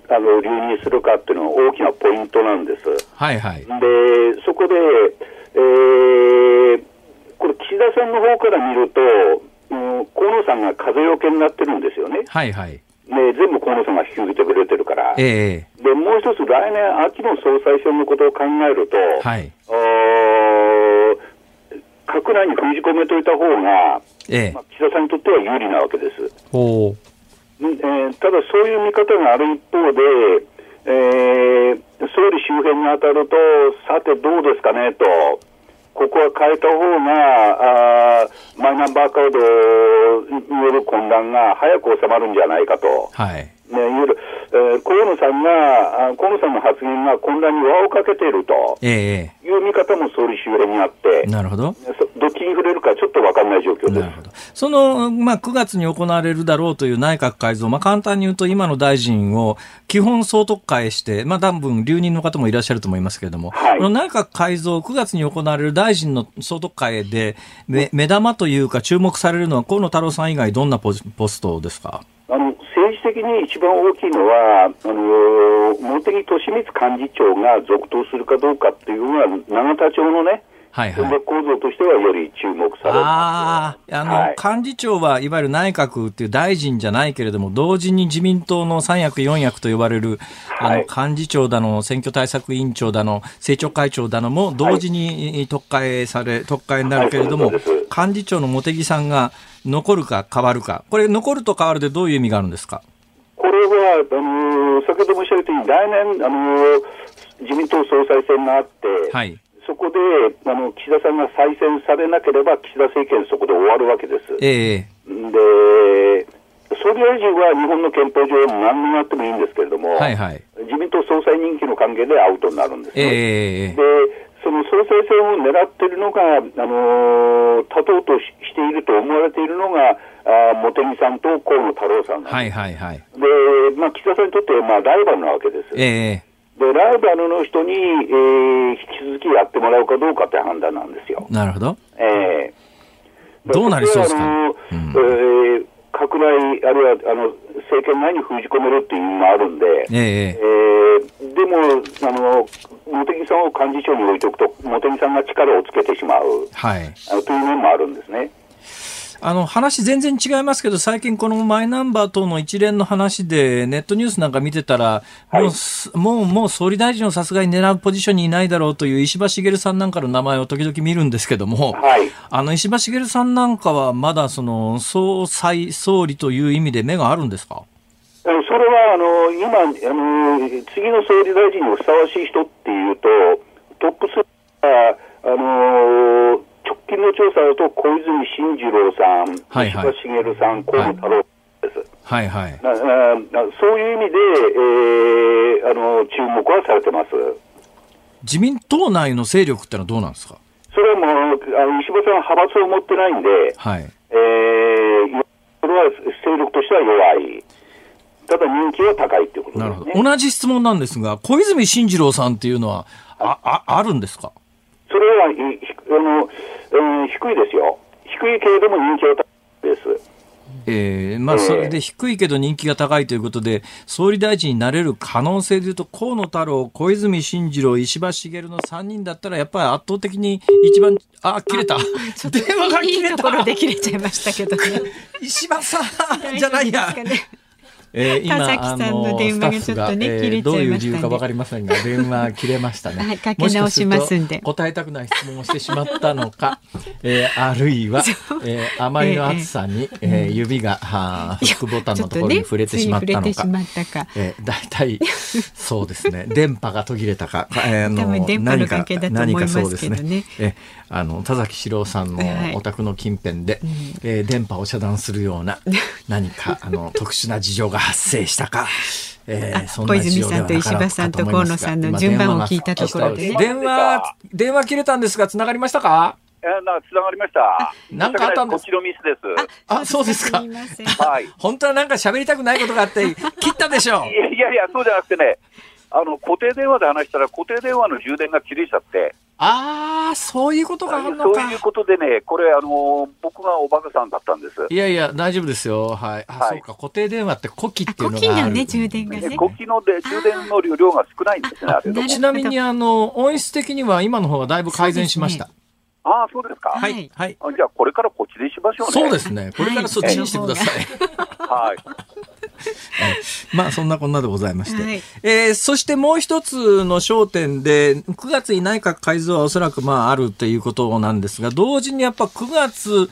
あの留任するかっていうのが大きなポイントなんです。はいはい。で、そこで、えー、これ、岸田さんの方から見ると、うん、河野さんが風よけになってるんですよね。はいはい。で全部河野さんが引き受けてくれてるから。ええで、もう一つ、来年秋の総裁選のことを考えると、はい。あー閣内に封じ込めといた方が、ええまあ、岸田さんにとっては有利なわけです。ほう。んえーただ、そういう見方がある一方で、えー総理周辺に当たると、さてどうですかねと、ここは変えた方が、あーマイナンバーカードによる混乱が早く収まるんじゃないかと。はい。ね、いわゆる、えー河野さんが、あ河野さんの発言が混乱に輪をかけているとええいう見方も総理周辺にあって、なるほど。そどっちに触れるかちょっと分かんない状況ですなる。ほど。その、まあ、9月に行われるだろうという内閣改造、まあ、簡単に言うと、今の大臣を基本総督会して、まあ、多分留任の方もいらっしゃると思いますけれども、はいこの内閣改造、9月に行われる大臣の総督会で、め目玉というか、注目されるのは、河野太郎さん以外、どんなポジポストですか？あの政治的に一番大きいのは、あの茂木敏光幹事長が続投するかどうかっていうのは、永田町のね、はいはい。構造としてはより注目される。ああ、あの、はい幹事長はいわゆる内閣っていう大臣じゃないけれども、同時に自民党の三役四役と呼ばれる、あの、はい幹事長だの、選挙対策委員長だの、政調会長だのも同時に特会され、特会になるけれども、幹事長の茂木さんが残るか変わるか。これ残ると変わるでどういう意味があるんですか？これは、あの先ほど申し上げたように、来年、あの自民党総裁選があって、はい。そこであの岸田さんが再選されなければ、岸田政権、そこで終わるわけです。ええで、総理大臣は日本の憲法上、何になってもいいんですけれども、はいはい。自民党総裁任期の関係でアウトになるんですね。ええで、その総裁選を狙っているのが、あのー立とうとししていると思われているのが、あー茂木さんと河野太郎さん。はいはいはい。で、まあ、岸田さんにとって、まあ、ライバルなわけです。ええで、ライバルの人に、えー引き続きやってもらうかどうかって判断なんですよ。なるほど。ええどうなりそうですか？私はあのうんえー拡大、あるいはあの政権内に封じ込めるっていう意味もあるんで、えええーでも、あの茂木さんを幹事長に置いておくと、茂木さんが力をつけてしまうはい。あのという面もあるんですね。あの話全然違いますけど、最近このマイナンバー等の一連の話で、ネットニュースなんか見てたら、もうす、もう、もう総理大臣をさすがに狙うポジションにいないだろうという石破茂さんなんかの名前を時々見るんですけども、はい。あの石破茂さんなんかはまだその総裁、総理という意味で目があるんですか？それはあの今あの、次の総理大臣にふさわしい人っていうと、調査だと小泉進次郎さん、はいはい石破茂さん、河野太郎です。はいはい。そういう意味で、えーあの注目はされてます。自民党内の勢力ってのはどうなんですか？それはもう、あの石破さんは派閥を持ってないんで、はい。えー、それは勢力としては弱い。ただ人気は高いってことなるほど。同じ質問なんですが、小泉進次郎さんっていうのは、あ、あ、あるんですか？それは、あの、うん、低いですよ。低いけれども人気は高いです。ええまあ、それで低いけど人気が高いということで、総理大臣になれる可能性でいうと、河野太郎、小泉進次郎、石破茂の3人だったら、やっぱり圧倒的に一番、あ、切れた。*laughs* ちょっと電話がいい切れた。ところで切れちゃいましたけどね。石破さんじゃないやえー今、田崎さんの電話がちょっとねあのスタッフが切れちゃいましたねどういう理由かわかりませんが、電話切れましたね。はいかけ直しますんで答えたくない質問をしてしまったのか、*laughs* えーあるいは、えーあまりの暑さに、えー指が、はーフックボタンのところに触れてしまったのか。ねか。えー、大体、*laughs* そうですね。電波が途切れたか、えーあの多分電波の関係だと思います何かそうですね。えあの田崎史郎さんのはい。お宅の近辺で、えー電波を遮断するような *laughs* 何かあの特殊な事情が発生したか。えー小泉さんと石破さんと河野さんの今順番を聞いたところでね電話電話切れたんですが繋がりましたか？えー、な、つながりました。なんかあったんです？こっちのミスです。あそうですか。はい。い本当はなんか喋りたくないことがあって切ったでしょうやいやいや、そうじゃなくてね、あの固定電話で話したら、固定電話の充電が切れちゃって、ああ、そういうことがあるのかそういう。ことでね、これ、あの僕がおバカさんだったんです。いやいや、大丈夫ですよ。はい。あ、はいそうか。固定電話って古希あ、っていうのがある。古希のね、充電がでね。古希ので充電の量が少ないんですね、あれちなみに、あの、音質的には今の方がだいぶ改善しました。ああ、そうですか。ははいい。はい。あじゃあ、これからこっちでしましょうね。そうですね。これからそっちにしてください。はい。*laughs* まあ、そんなこんなでございまして。はい。えーそしてもう一つの焦点で、9月に内閣改造はおそらくまああるということなんですが、同時にやっぱ9月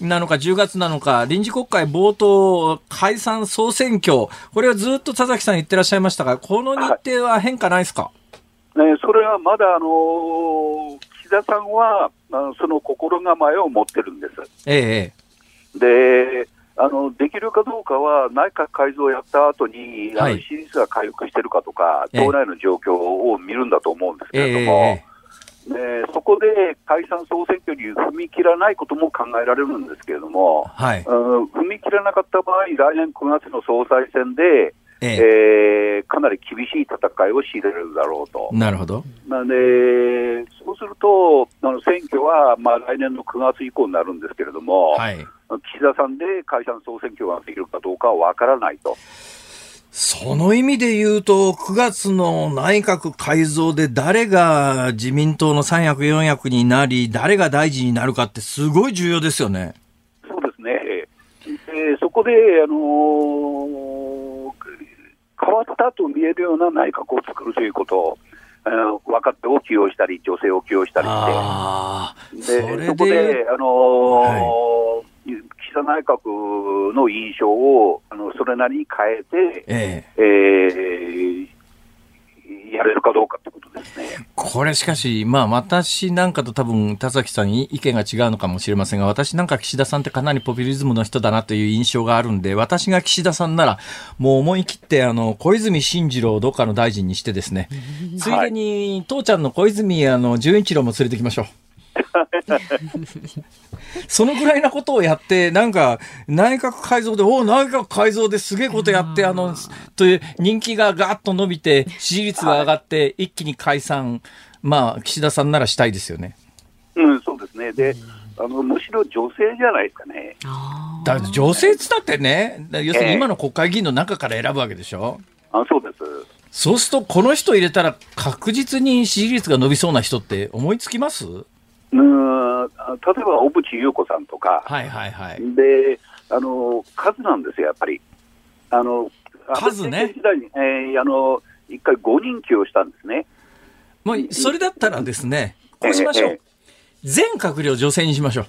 なのか10月なのか、臨時国会冒頭解散総選挙、これはずっと田崎さん言ってらっしゃいましたが、この日程は変化ないですか、ね、それはまだ、あのー岸田さんは、あのその心構えを持ってるんです。ええ。で、あのできるかどうかは、内閣改造をやった後に、あはい。の支持率が回復してるかとか、ええ。党内の状況を見るんだと思うんですけええれども、でそこで解散・総選挙に踏み切らないことも考えられるんですけれども、はい。うん踏み切らなかった場合、来年9月の総裁選で、えええーかなり厳しい戦いを強いられるだろうと。なるほど。なので、そうすると、あの選挙は、まあ、来年の9月以降になるんですけれども、はい。岸田さんで解散・総選挙ができるかどうかは分からないと。その意味で言うと、9月の内閣改造で誰が自民党の三役四役になり、誰が大臣になるかってすごい重要ですよね。そうですね。でそこで、あのー変わったと見えるような内閣を作るということを、あの若手を起用したり、女性を起用したりして、でれそこでで、、あのー岸田内閣の印象をあのそれなりに変えて、ええ。えーやれるかどうかってことですね。これしかし、まあ私なんかと多分田崎さんに意見が違うのかもしれませんが、私なんか岸田さんってかなりポピュリズムの人だなという印象があるんで、私が岸田さんなら、もう思い切ってあの、小泉進次郎をどっかの大臣にしてですね、ついでに、父ちゃんの小泉あの、純一郎も連れてきましょう。そのぐらいなことをやって、なんか、内閣改造で、おお、内閣改造ですげえことやって、あの、という人気がガーッと伸びて、支持率が上がって、一気に解散、まあ、岸田さんならしたいですよね。うん、そうですね。で、あのむしろ女性じゃないですかね。あだ女性っつったってね、要するにええ今の国会議員の中から選ぶわけでしょ？あそうです。そうすると、この人入れたら確実に支持率が伸びそうな人って思いつきます？うん、あ例えば小渕優子さんとか、はいはいはい。で、あの、数なんですよ、やっぱり。あの、数ね時代に、えーあの、一回5人起用したんですね。もう、それだったらですね、こうしましょええう。全閣僚女性にしましょう。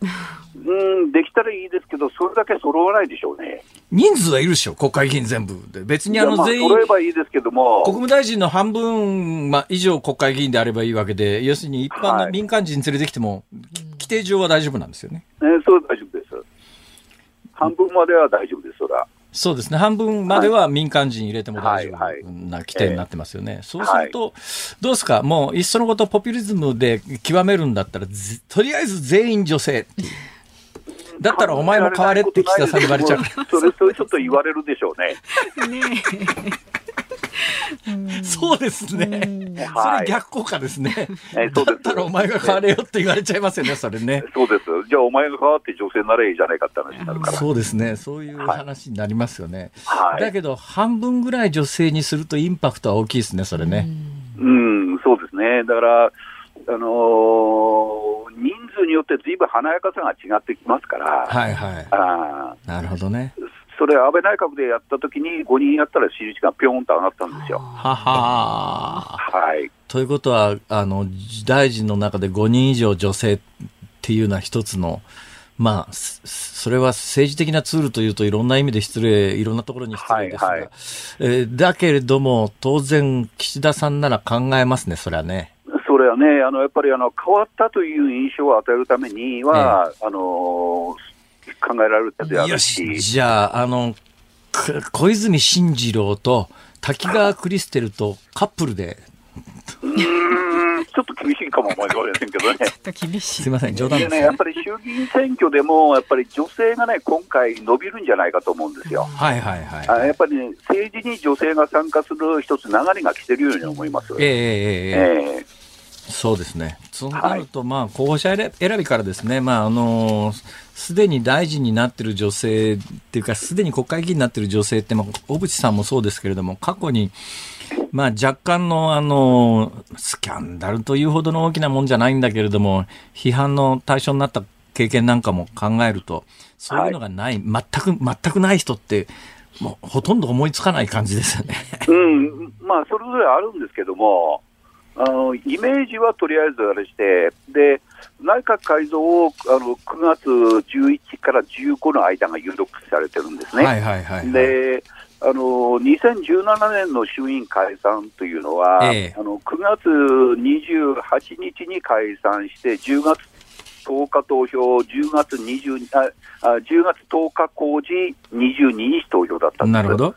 うん、できたらいいですけど、それだけ揃わないでしょうね。人数はいるでしょ、国会議員全部で。別にあの全員、揃えばいいですけども、国務大臣の半分まあ以上国会議員であればいいわけで、要するに一般のはい民間人連れてきても、き規定上は大丈夫なんですよね。えーそれは大丈夫です。半分までは大丈夫です、それは。そうですね。半分までは民間人入れても大丈夫な規定になってますよね。そうすると、どうですか？もう、いっそのことポピュリズムで極めるんだったら、ずとりあえず全員女性っていう。だったらお前も変われって岸田さんに言われちゃう。それ、それちょっと言われるでしょうね。*laughs* あ。ねそうですね。そはいれ逆効果ですね。えそだったらお前が変われよって言われちゃいますよね、それね。そうです。じゃあ、お前が変わって女性になればいいじゃないかって話になるから。そうですね。そういう話になりますよね。はいだけど、半分ぐらい女性にするとインパクトは大きいですね、それね。うん、そうですね。だから、あのー人数によってずいぶん華やかさが違ってきますから、はいはい。あーなるほどね。それ、安倍内閣でやったときに5人やったら支持率がぴょんと上がったんですよ。はははい。ということは、あの、大臣の中で5人以上女性っていうのは一つの、まあ、すそれは政治的なツールというといろんな意味で失礼、いろんなところに失礼ですが、はいはいえーだけれども、当然、岸田さんなら考えますね、それはね。それはね、あのやっぱりあの変わったという印象を与えるためには、あのー考えられたであるし。しじゃあ、あの、小泉進次郎と滝川クリステルとカップルで。ちょっと厳しいかも思いませんけどね。*laughs* 厳しい。すみません、冗談ですね。やっぱり衆議院選挙でも、やっぱり女性がね、今回伸びるんじゃないかと思うんですよ。はいはいはい、やっぱり、ね、政治に女性が参加する一つ流れが来てるように思います。えー、えー、ええー、ええ。そうですね。そうなると、まあ、候補者選びからですね、まあ、あの、すでに大臣になってる女性っていうか、すでに国会議員になってる女性って、まあ、小渕さんもそうですけれども、過去に、まあ、若干の、あの、スキャンダルというほどの大きなもんじゃないんだけれども、批判の対象になった経験なんかも考えると、そういうのがない、全く、全くない人って、もう、ほとんど思いつかない感じですよね。うん、まあ、それぞれあるんですけども、あのイメージはとりあえずあれして、で内閣改造をあの9月11から15の間が有力視されてるんですね。はいはいはい、はい。であの2017年の衆院解散というのは、ええあの9月28日に解散して、10月10日投票、10月20ああ10月10日公示、22日投票だったんです。なるほど。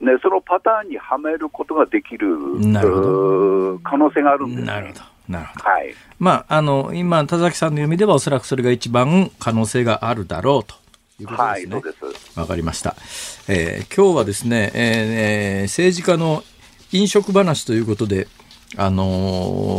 ね、そのパターンにはめることができるなるほど可能性があるんです、ね。なるほど。なるほど。はい。まあ、あの、今、田崎さんの読みではおそらくそれが一番可能性があるだろうということです。わかりました。えー今日はですね、えーえー政治家の飲食話ということで、あのー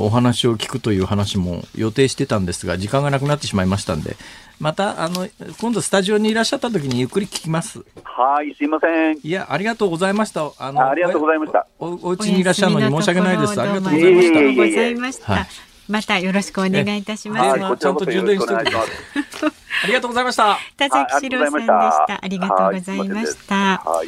お話を聞くという話も予定してたんですが、時間がなくなってしまいましたんで、また、あの、今度スタジオにいらっしゃった時にゆっくり聞きます。はい、すいません。いや、ありがとうございました。あのありがとうございました。おおお家にいらっしゃるのに申し訳ないです。ありがとうございまありした。がとうございました。はいまたよろしくお願いいたします。ちらこそよろしくお願いします。ありがとうございました。田崎史郎さんでした。ありがとうございました。はい。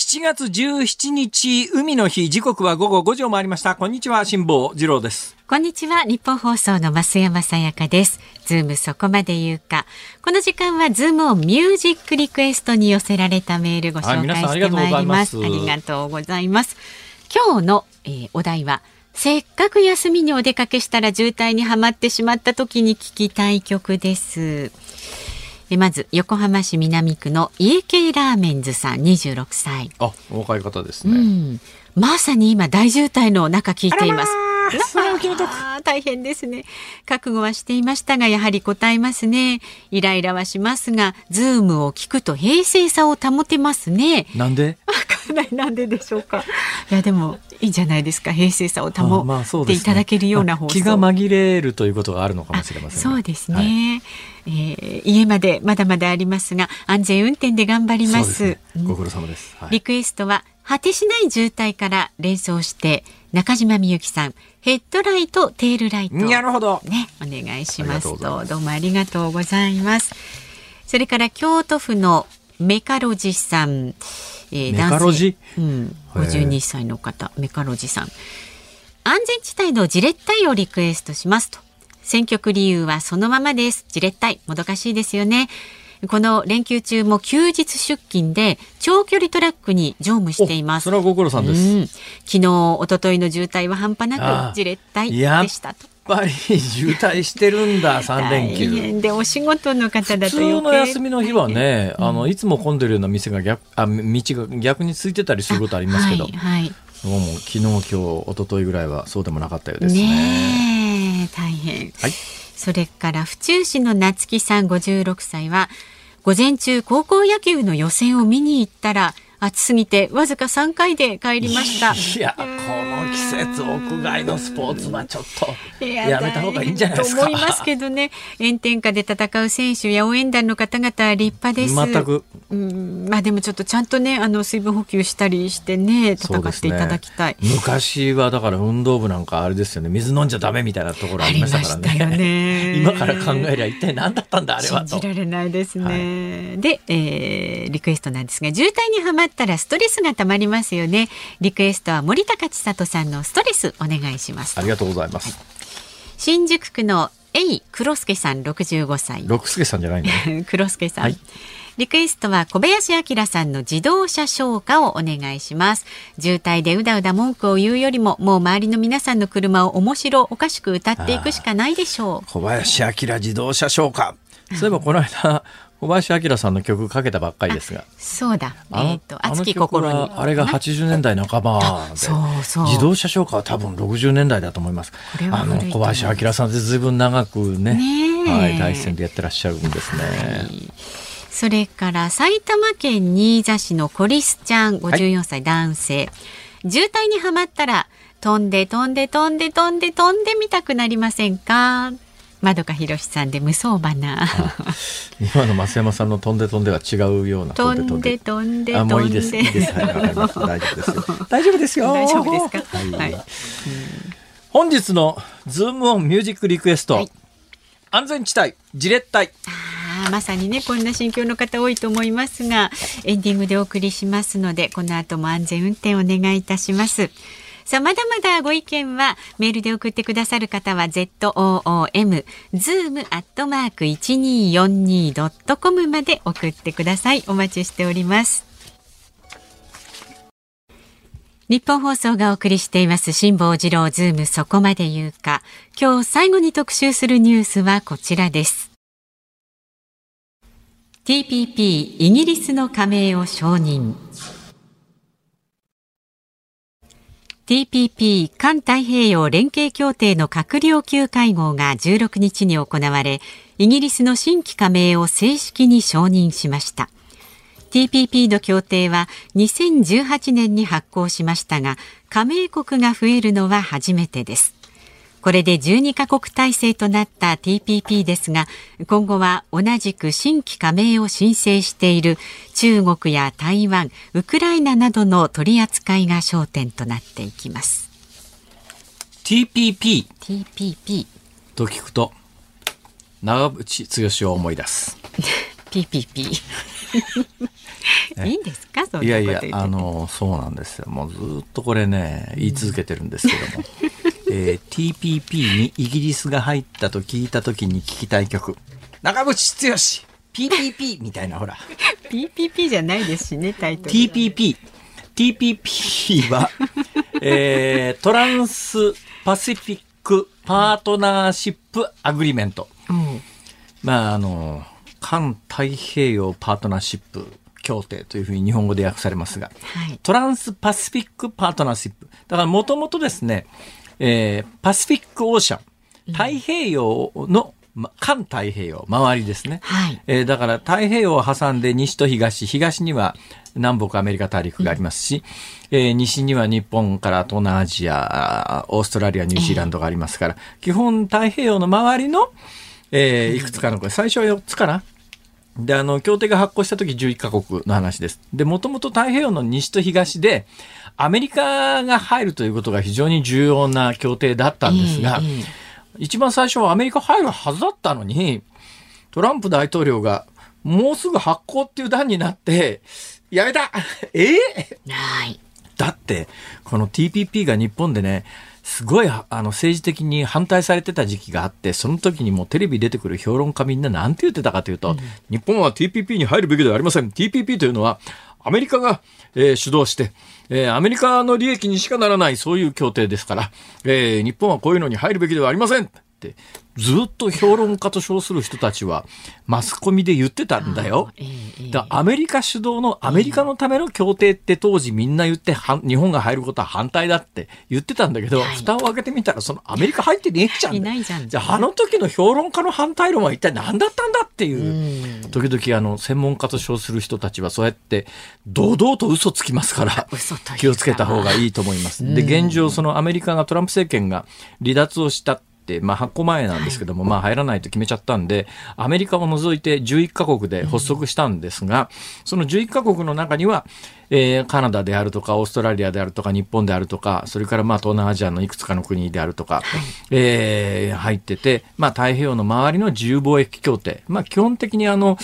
7月17日、海の日、時刻は午後5時を回りました。こんにちは、辛坊治郎です。こんにちはニッポン放送の増山さやかです。ズームそこまで言うか。この時間はズームオンミュージックリクエストに寄せられたメールご紹介してまいります,、ありがとうございます。今日の、えーお題はせっかく休みにお出かけしたら渋滞にはまってしまった時に聞きたい曲です。えまず横浜市南区の家系ラーメンズさん26歳あ、お若い方ですね。ん、まさに今大渋滞の中聞いています。それは気の毒あー大変ですね。*laughs* 覚悟はしていましたが、やはり答えますね。イライラはしますが、ズームを聞くと平静さを保てますね。なんで？わかんない、なんででしょうか。いや、でも、いいんじゃないですか。平静さをあ保っていただけるような放送。気が紛れるということがあるのかもしれませんね、そうですはいね、えー家までまだまだありますが、安全運転で頑張りま。すねご苦労様です。はいリクエストは果てしない渋滞から連想して中島みゆきさんヘッドライトテールライト。なるほど。ねお願いしますと。どうもありがとうございます。それから京都府のメカロジさん、えーメカロジ？うん、52歳の方メカロジさん。安全地帯のジレッタイをリクエストしますと。選曲理由はそのままです。ジレッタイもどかしいですよねこの連休中も休日出勤で長距離トラックに乗務していますおそれはご苦労さんです。うん、昨日一昨日の渋滞は半端なくじれったいでしたと。やっぱり渋滞してるんだ、*laughs* 3連大休。変でお仕事の方だと普通の休みの日はねね、あのいつも混んでるような店が逆あ道が逆に空いてたりすることありますけど、はい、はいどうも昨日今日一昨日ぐらいはそうでもなかったようですね。ねえ大変。はい。それから府中市の夏木さん56歳は午前中高校野球の予選を見に行ったら暑すぎてわずか3回で帰りました。いや、この季節、屋外のスポーツはちょっといやめた方がいいんじゃないですか？と思いますけどね炎天下で戦う選手や応援団の方々は立派です。全く。うんまあでもちょっとちゃんとねあの水分補給したりしてね戦っていただきたい。ね、昔はだから運動部なんかあれですよね水飲んじゃダメみたいなところありましたからね。ね *laughs* 今から考えりゃ一体何だったんだあれは信じられないですね。はい、で、えー、リクエストなんですが渋滞にはまったらストレスがたまりますよね。リクエストは森高千里さんのストレスお願いします。ありがとうございます。新宿区のエイ黒助さん65歳。六助さんじゃないの？*laughs* 黒助さん。はいリクエストは小林明さんの自動車消火をお願いします。渋滞でうだうだ文句を言うよりも、もう周りの皆さんの車を面白おかしく歌っていくしかないでしょう。小林明自動車消火。そういえばこの間、*laughs* *laughs* 小林明さんの曲かけたばっかりですが。そうだ。えっ、と、熱き心に。あれが80年代半ばそうそう。自動車消火は多分60年代だと思います。あの小林明さんってずいぶん長くね、ねはい、第一線でやってらっしゃるんですね。はいそれから埼玉県新座市のコリスちゃん54歳男性、はい、渋滞にはまったら飛んで飛んで飛んで飛んで飛んでみたくなりませんか？まどかひろしさんで無双花。今の増山さんの飛んで飛んでは違うような飛んで飛んで飛んでもういいです。いいです。はいわかりました。*laughs* 大丈夫ですよ。大丈夫ですよ。大丈夫ですか？はい、はい、本日のズームオンミュージックリクエスト、はい、安全地帯ジレッタイまさにねこんな心境の方多いと思いますがエンディングでお送りしますのでこの後も安全運転お願いいたしますさあまだまだご意見はメールで送ってくださる方は ZOOM zoom アットマーク 1242.com まで送ってください。お待ちしております。日本放送がお送りしています辛坊治郎ズーム。そこまで言うか。今日最後に特集するニュースはこちらです。TPP イギリスの加盟を承認。TPP 環太平洋連携協定の閣僚級会合が16日に行われイギリスの新規加盟を正式に承認しました。TPP の協定は2018年に発効しましたが加盟国が増えるのは初めてです。これで12カ国体制となった TPP ですが今後は同じく新規加盟を申請している中国や台湾ウクライナなどの取り扱いが焦点となっていきます。TPP TPP と聞くと長渕剛を思い出す。PPP いいんですか？いやいやあのそうなんですよ。もうずっとこれね言い続けてるんですけども *laughs* えー、TPP にイギリスが入ったと聞いた時に聞きたい曲。長渕剛 PPP みたいなほら。PPP じゃないですしねタイトル TPP TPP は、*laughs* えー、トランスパシフィックパートナーシップアグリメント、うん、まああの環太平洋パートナーシップ協定というふうに日本語で訳されますが、はい、トランスパシフィックパートナーシップ。だからもともとですねえー、パシフィックオーシャン、太平洋の、環太平洋、周りですね。はい、えー、だから太平洋を挟んで西と東、東には南北アメリカ大陸がありますし、うん、えー、西には日本から東南アジア、オーストラリア、ニュージーランドがありますから、えー、基本太平洋の周りの、えー、いくつかの、これ最初は4つかな？で、あの、協定が発行した時11カ国の話です。で、もともと太平洋の西と東で、アメリカが入るということが非常に重要な協定だったんですが、一番最初はアメリカ入るはずだったのに、トランプ大統領がもうすぐ発行っていう段になって、やめたえー、はい。だって、この TPP が日本でね、すごいあの政治的に反対されてた時期があってその時にもテレビ出てくる評論家みんな何て言ってたかというと、うん、日本は TPP に入るべきではありません TPP というのはアメリカが、えー、主導して、えー、アメリカの利益にしかならないそういう協定ですから、えー、日本はこういうのに入るべきではありませんってずっと評論家と称する人たちはマスコミで言ってたんだよ。だアメリカ主導のアメリカのための協定って当時みんな言って日本が入ることは反対だって言ってたんだけど、はい、蓋を開けてみたらそのアメリカ入ってねえじゃん。いないじゃん。じゃああの時の評論家の反対論は一体何だったんだっていう。時々あの専門家と称する人たちはそうやって堂々と嘘つきますから *laughs* 気をつけた方がいいと思います。で現状そのアメリカがトランプ政権が離脱をした、まあ、発行前なんですけども、はい、まあ、入らないと決めちゃったんで、アメリカを除いて11カ国で発足したんですが、うん、その11カ国の中には、えー、カナダであるとか、オーストラリアであるとか、日本であるとか、それからまあ東南アジアのいくつかの国であるとか、はい、えー、入ってて、まあ太平洋の周りの自由貿易協定。まあ基本的にあの、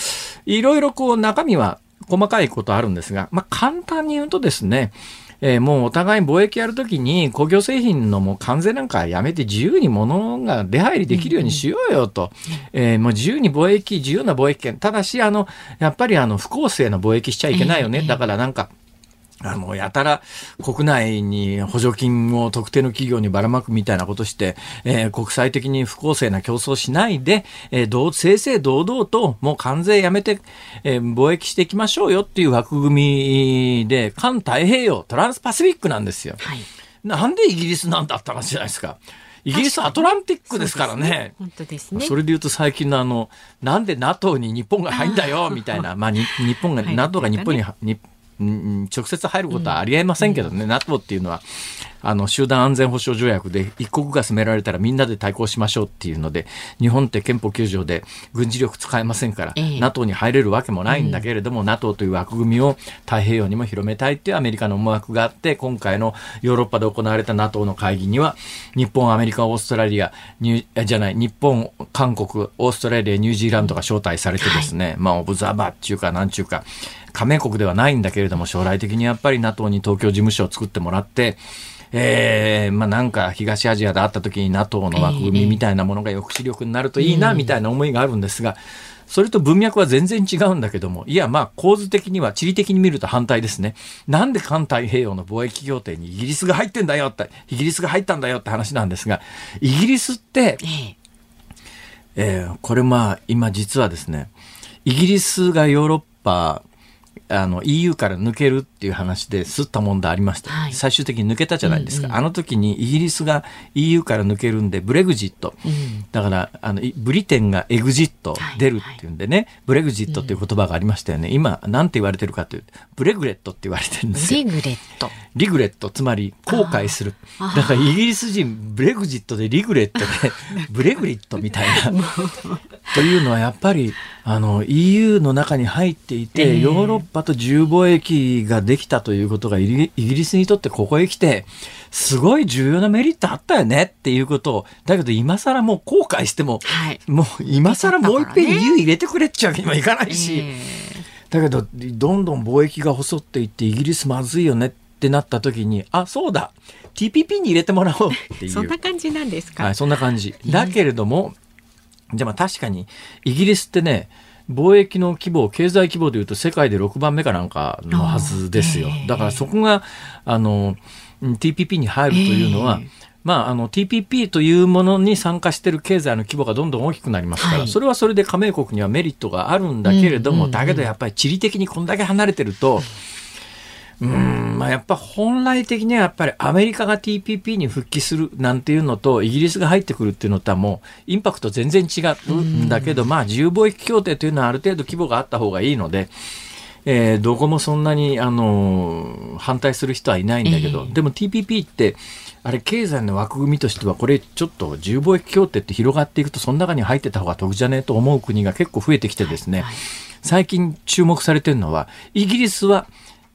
いろいろこう中身は細かいことあるんですが、まあ簡単に言うとですね、えー、もうお互い貿易やるときに工業製品のもう関税なんかやめて自由に物が出入りできるようにしようよと。えー、もう自由に貿易、自由な貿易権。ただし、あの、やっぱりあの、不公正な貿易しちゃいけないよね。だからなんか、あの、やたら国内に補助金を特定の企業にばらまくみたいなことして、えー、国際的に不公正な競争しないで、えー、正々堂々ともう関税やめて、えー、貿易していきましょうよっていう枠組みで、環太平洋、トランスパシフィックなんですよ。はい、なんでイギリスなんだったかじゃないですか。イギリスアトランティックですからね。ね本当ですね。それで言うと最近のあの、なんで NATO に日本が入んだよ、みたいな。まあ、日本が、NATO が日本に、日直接入ることはありえませんけどね、うん、NATO っていうのはあの集団安全保障条約で一国が攻められたらみんなで対抗しましょうっていうので日本って憲法9条で軍事力使えませんから、ええ、NATO に入れるわけもないんだけれども、うん、NATO という枠組みを太平洋にも広めたいっていうアメリカの思惑があって今回のヨーロッパで行われた NATO の会議には日本アメリカオーストラリアニュじゃない日本韓国オーストラリアニュージーランドが招待されてですね、はい、まあオブザーバーっていうかなんちゅうか加盟国ではないんだけれども、将来的にやっぱり NATO に東京事務所を作ってもらって、えー、まあなんか東アジアであった時に NATO の枠組みみたいなものが抑止力になるといいな、みたいな思いがあるんですが、それと文脈は全然違うんだけども、いや、まあ構図的には地理的に見ると反対ですね。なんで環太平洋の貿易協定にイギリスが入ってんだよって、イギリスが入ったんだよって話なんですが、イギリスって、えー、これまあ今実はですね、イギリスがヨーロッパあの EU から抜けるっていう話ですった問題ありました、はい、最終的に抜けたじゃないですか、うんうん、あの時にイギリスが EU から抜けるんでブレグジット、うん、だからあのブリテンが exit 出るっていうんでね、はいはい、ブレグジットっていう言葉がありましたよね、今なんて言われてるかというと Bregret って言われてるんですよ。 regret。regret つまり後悔する。だからイギリス人ブレグジットで regret で *laughs* Bregret みたいな。というのはやっぱりあの EU の中に入っていて、えー、ヨーロッパと自由貿易ができたということがイギリスにとってここへ来てすごい重要なメリットあったよねっていうことをだけど今更もう後悔しても、はい、もう今更もう一遍 EU 入れてくれっちゃうわけにもいかないし、えー、だけどどんどん貿易が細っていってイギリスまずいよねってなった時にあそうだ。TPP に入れてもらおうっていう。*laughs* そんな感じなんですか、はい、そんな感じ。だけれども、じゃあまあ確かにイギリスってね貿易の規模経済規模でいうと世界で6番目かなんかのはずですよ。だからそこがあの TPP に入るというのは、まあ、あの TPP というものに参加している経済の規模がどんどん大きくなりますから、はい、それはそれで加盟国にはメリットがあるんだけれども、だけどやっぱり地理的にこんだけ離れてると、うん、まあ、やっぱ本来的にはやっぱりアメリカが TPP に復帰するなんていうのとイギリスが入ってくるっていうのとはもうインパクト全然違う。ん。だけど、まあ自由貿易協定というのはある程度規模があった方がいいので、えー、どこもそんなに、あの反対する人はいないんだけど、えー、でも TPP ってあれ経済の枠組みとしてはこれちょっと自由貿易協定って広がっていくとその中に入ってた方が得じゃねえと思う国が結構増えてきてですね、最近注目されてるのはイギリスは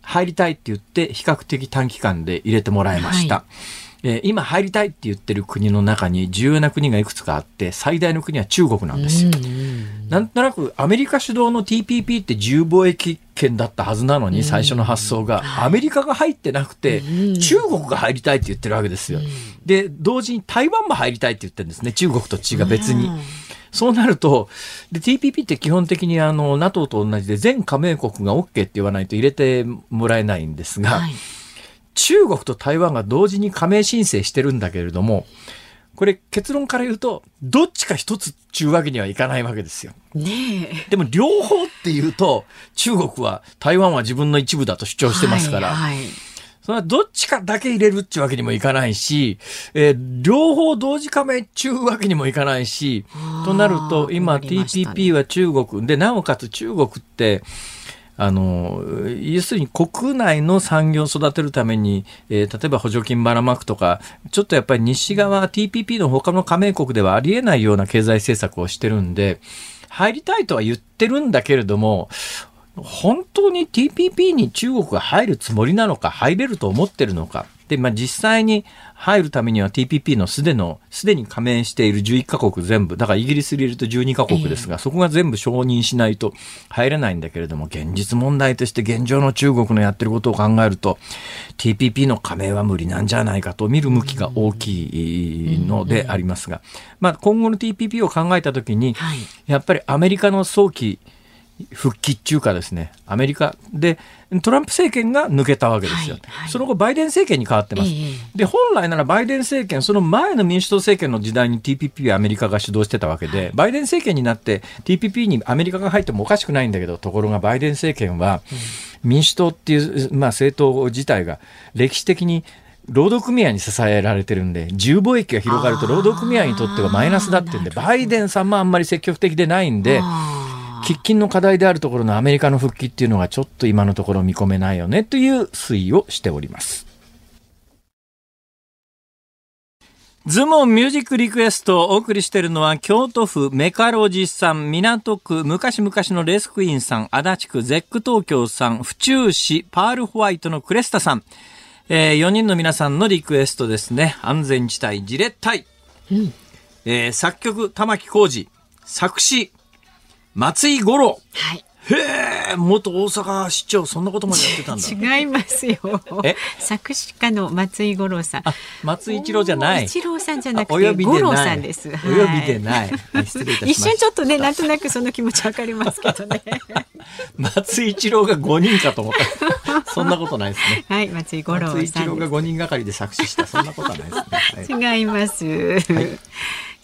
入りたいって言って比較的短期間で入れてもらいました。はいえー、今入りたいって言ってる国の中に重要な国がいくつかあって最大の国は中国なんですよ。なんとなくアメリカ主導の TPP って自由貿易圏だったはずなのに最初の発想がアメリカが入ってなくて中国が入りたいって言ってるわけですよ。で同時に台湾も入りたいって言ってるんですね中国と違う別に。そうなると、で、TPP って基本的にあの、NATO と同じで全加盟国が OK って言わないと入れてもらえないんですが、はい、中国と台湾が同時に加盟申請してるんだけれども、ここれ結論から言うと、どっちか一つっていうわけにはいかないわけですよ。ねえ。でも両方っていうと、中国は台湾は自分の一部だと主張してますから、はいはいそれはどっちかだけ入れるっていうわけにもいかないし、えー両方同時加盟っちゅうわけにもいかないしとなると今ね。TPP は中国で、なおかつ中国って、あの、要するに国内の産業を育てるために、えー例えば補助金ばらまくとか、ちょっとやっぱり西側 TPP の他の加盟国ではありえないような経済政策をしてるんで、入りたいとは言ってるんだけれども、本当に TPP に中国が入るつもりなのか、入れると思ってるのか。で、まあ、実際に入るためには TPP のすでの、すでに加盟している11カ国全部、だからイギリス入れると12カ国ですが、そこが全部承認しないと入れないんだけれども、現実問題として現状の中国のやってることを考えると、TPP の加盟は無理なんじゃないかと見る向きが大きいのでありますが、まあ、今後の TPP を考えたときに、はい。やっぱりアメリカの早期復帰っていうかですね、アメリカでトランプ政権が抜けたわけですよ。はいはい。その後バイデン政権に変わってます。ええで、本来ならバイデン政権、その前の民主党政権の時代に TPP はアメリカが主導してたわけで、バイデン政権になって TPP にアメリカが入ってもおかしくないんだけど、ところがバイデン政権は民主党っていう、まあ、政党自体が歴史的に労働組合に支えられてるんで、自由貿易が広がると労働組合にとってはマイナスだってんで、バイデンさんもあんまり積極的でないんで、喫緊の課題であるところのアメリカの復帰っていうのがちょっと今のところ見込めないよねという推移をしております。ズモンミュージックリクエストをお送りしているのは京都府メカロジさん、港区昔々のレースクイーンさん、足立区ゼック東京さん、府中市パールホワイトのクレスタさん、えー、4人の皆さんのリクエストですね。安全地帯、ジレッタイ。えー作曲、玉置浩二。作詞、松井五郎。はい。へえ、元大阪市長、そんなことまでやってたんだ。違いますよえ？作詞家の松井五郎さん。あ、松井一郎じゃない。一郎さんじゃなくて五。郎さんです。お呼びでない。失礼いたしま一した。瞬ちょっとね、なんとなくその気持ちわかりますけどね。*laughs* 松井一郎が5人かと思った。*laughs* そんなことないですね。はい、松井五郎さん。松井一郎が5人がかりで作詞した。そんなことはないですね。はい違います。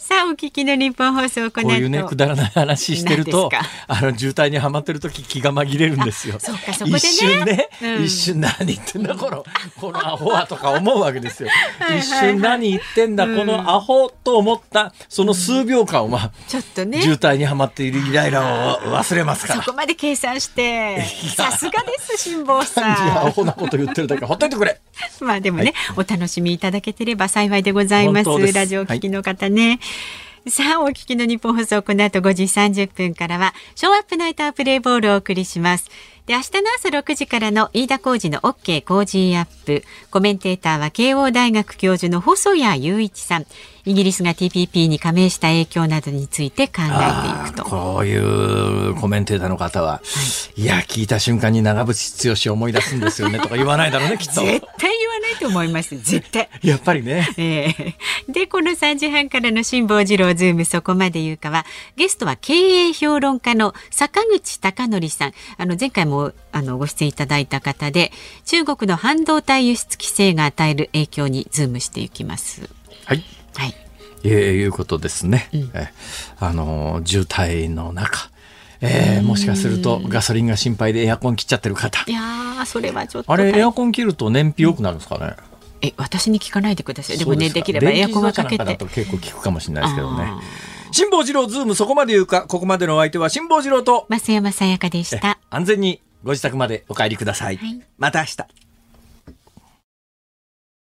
さあ、お聞きの日本放送、このういうね、くだらない話してるとあの、渋滞にはまってる時気が紛れるんですよ。あそうかそこでね一瞬ね、うん一瞬何言ってんだ、この、*laughs* このアホはとか思うわけですよ。いはい一瞬何言ってんだ、このアホと思った、その数秒間は、ちょっとね。渋滞にはまっているイライラを忘れますから。そこまで計算して、さすがです、辛坊さ感じアん。ホなこと言ってるだけほっといてくれ。*laughs* まあでもね、お楽しみいただけてれば幸いでございます。すラジオを聞きの方ね。さあ、お聞きの日本放送、この後5時30分からは、ショーアップナイタープレイボールをお送りします。で、明日の朝6時からの飯田浩二の OK 工事アップ。コメンテーターは慶応大学教授の細谷雄一さん。イギリスが TPP に加盟した影響などについて考えていくと。こういうコメンテーターの方は、い、や、聞いた瞬間に長渕剛を思い出すんですよね *laughs* とか言わないだろうね、きっと。絶対言わないと思います。絶対。やっぱりね。ええで、この3時半からの辛坊治郎ズームそこまで言うかは、ゲストは経営評論家の坂口孝則さん。あの、前回もあのご出演いただいた方で、中国の半導体輸出規制が与える影響にズームしていきます。はい。はい。えーいうことですね。うんえーあのー渋滞の中、えーもしかするとガソリンが心配でエアコン切っちゃってる方い。やー、それはちょっとあれ、大エアコン切ると燃費良くなるんですかね？え、私に聞かないでください。でもね、できればエアコンはかけて結構効くかもしれないですけどねあ。辛坊治郎ズームそこまで言うか、ここまでのお相手は辛坊治郎と、増山さやかでしえた。安全にご自宅までお帰りください。はいまた明日。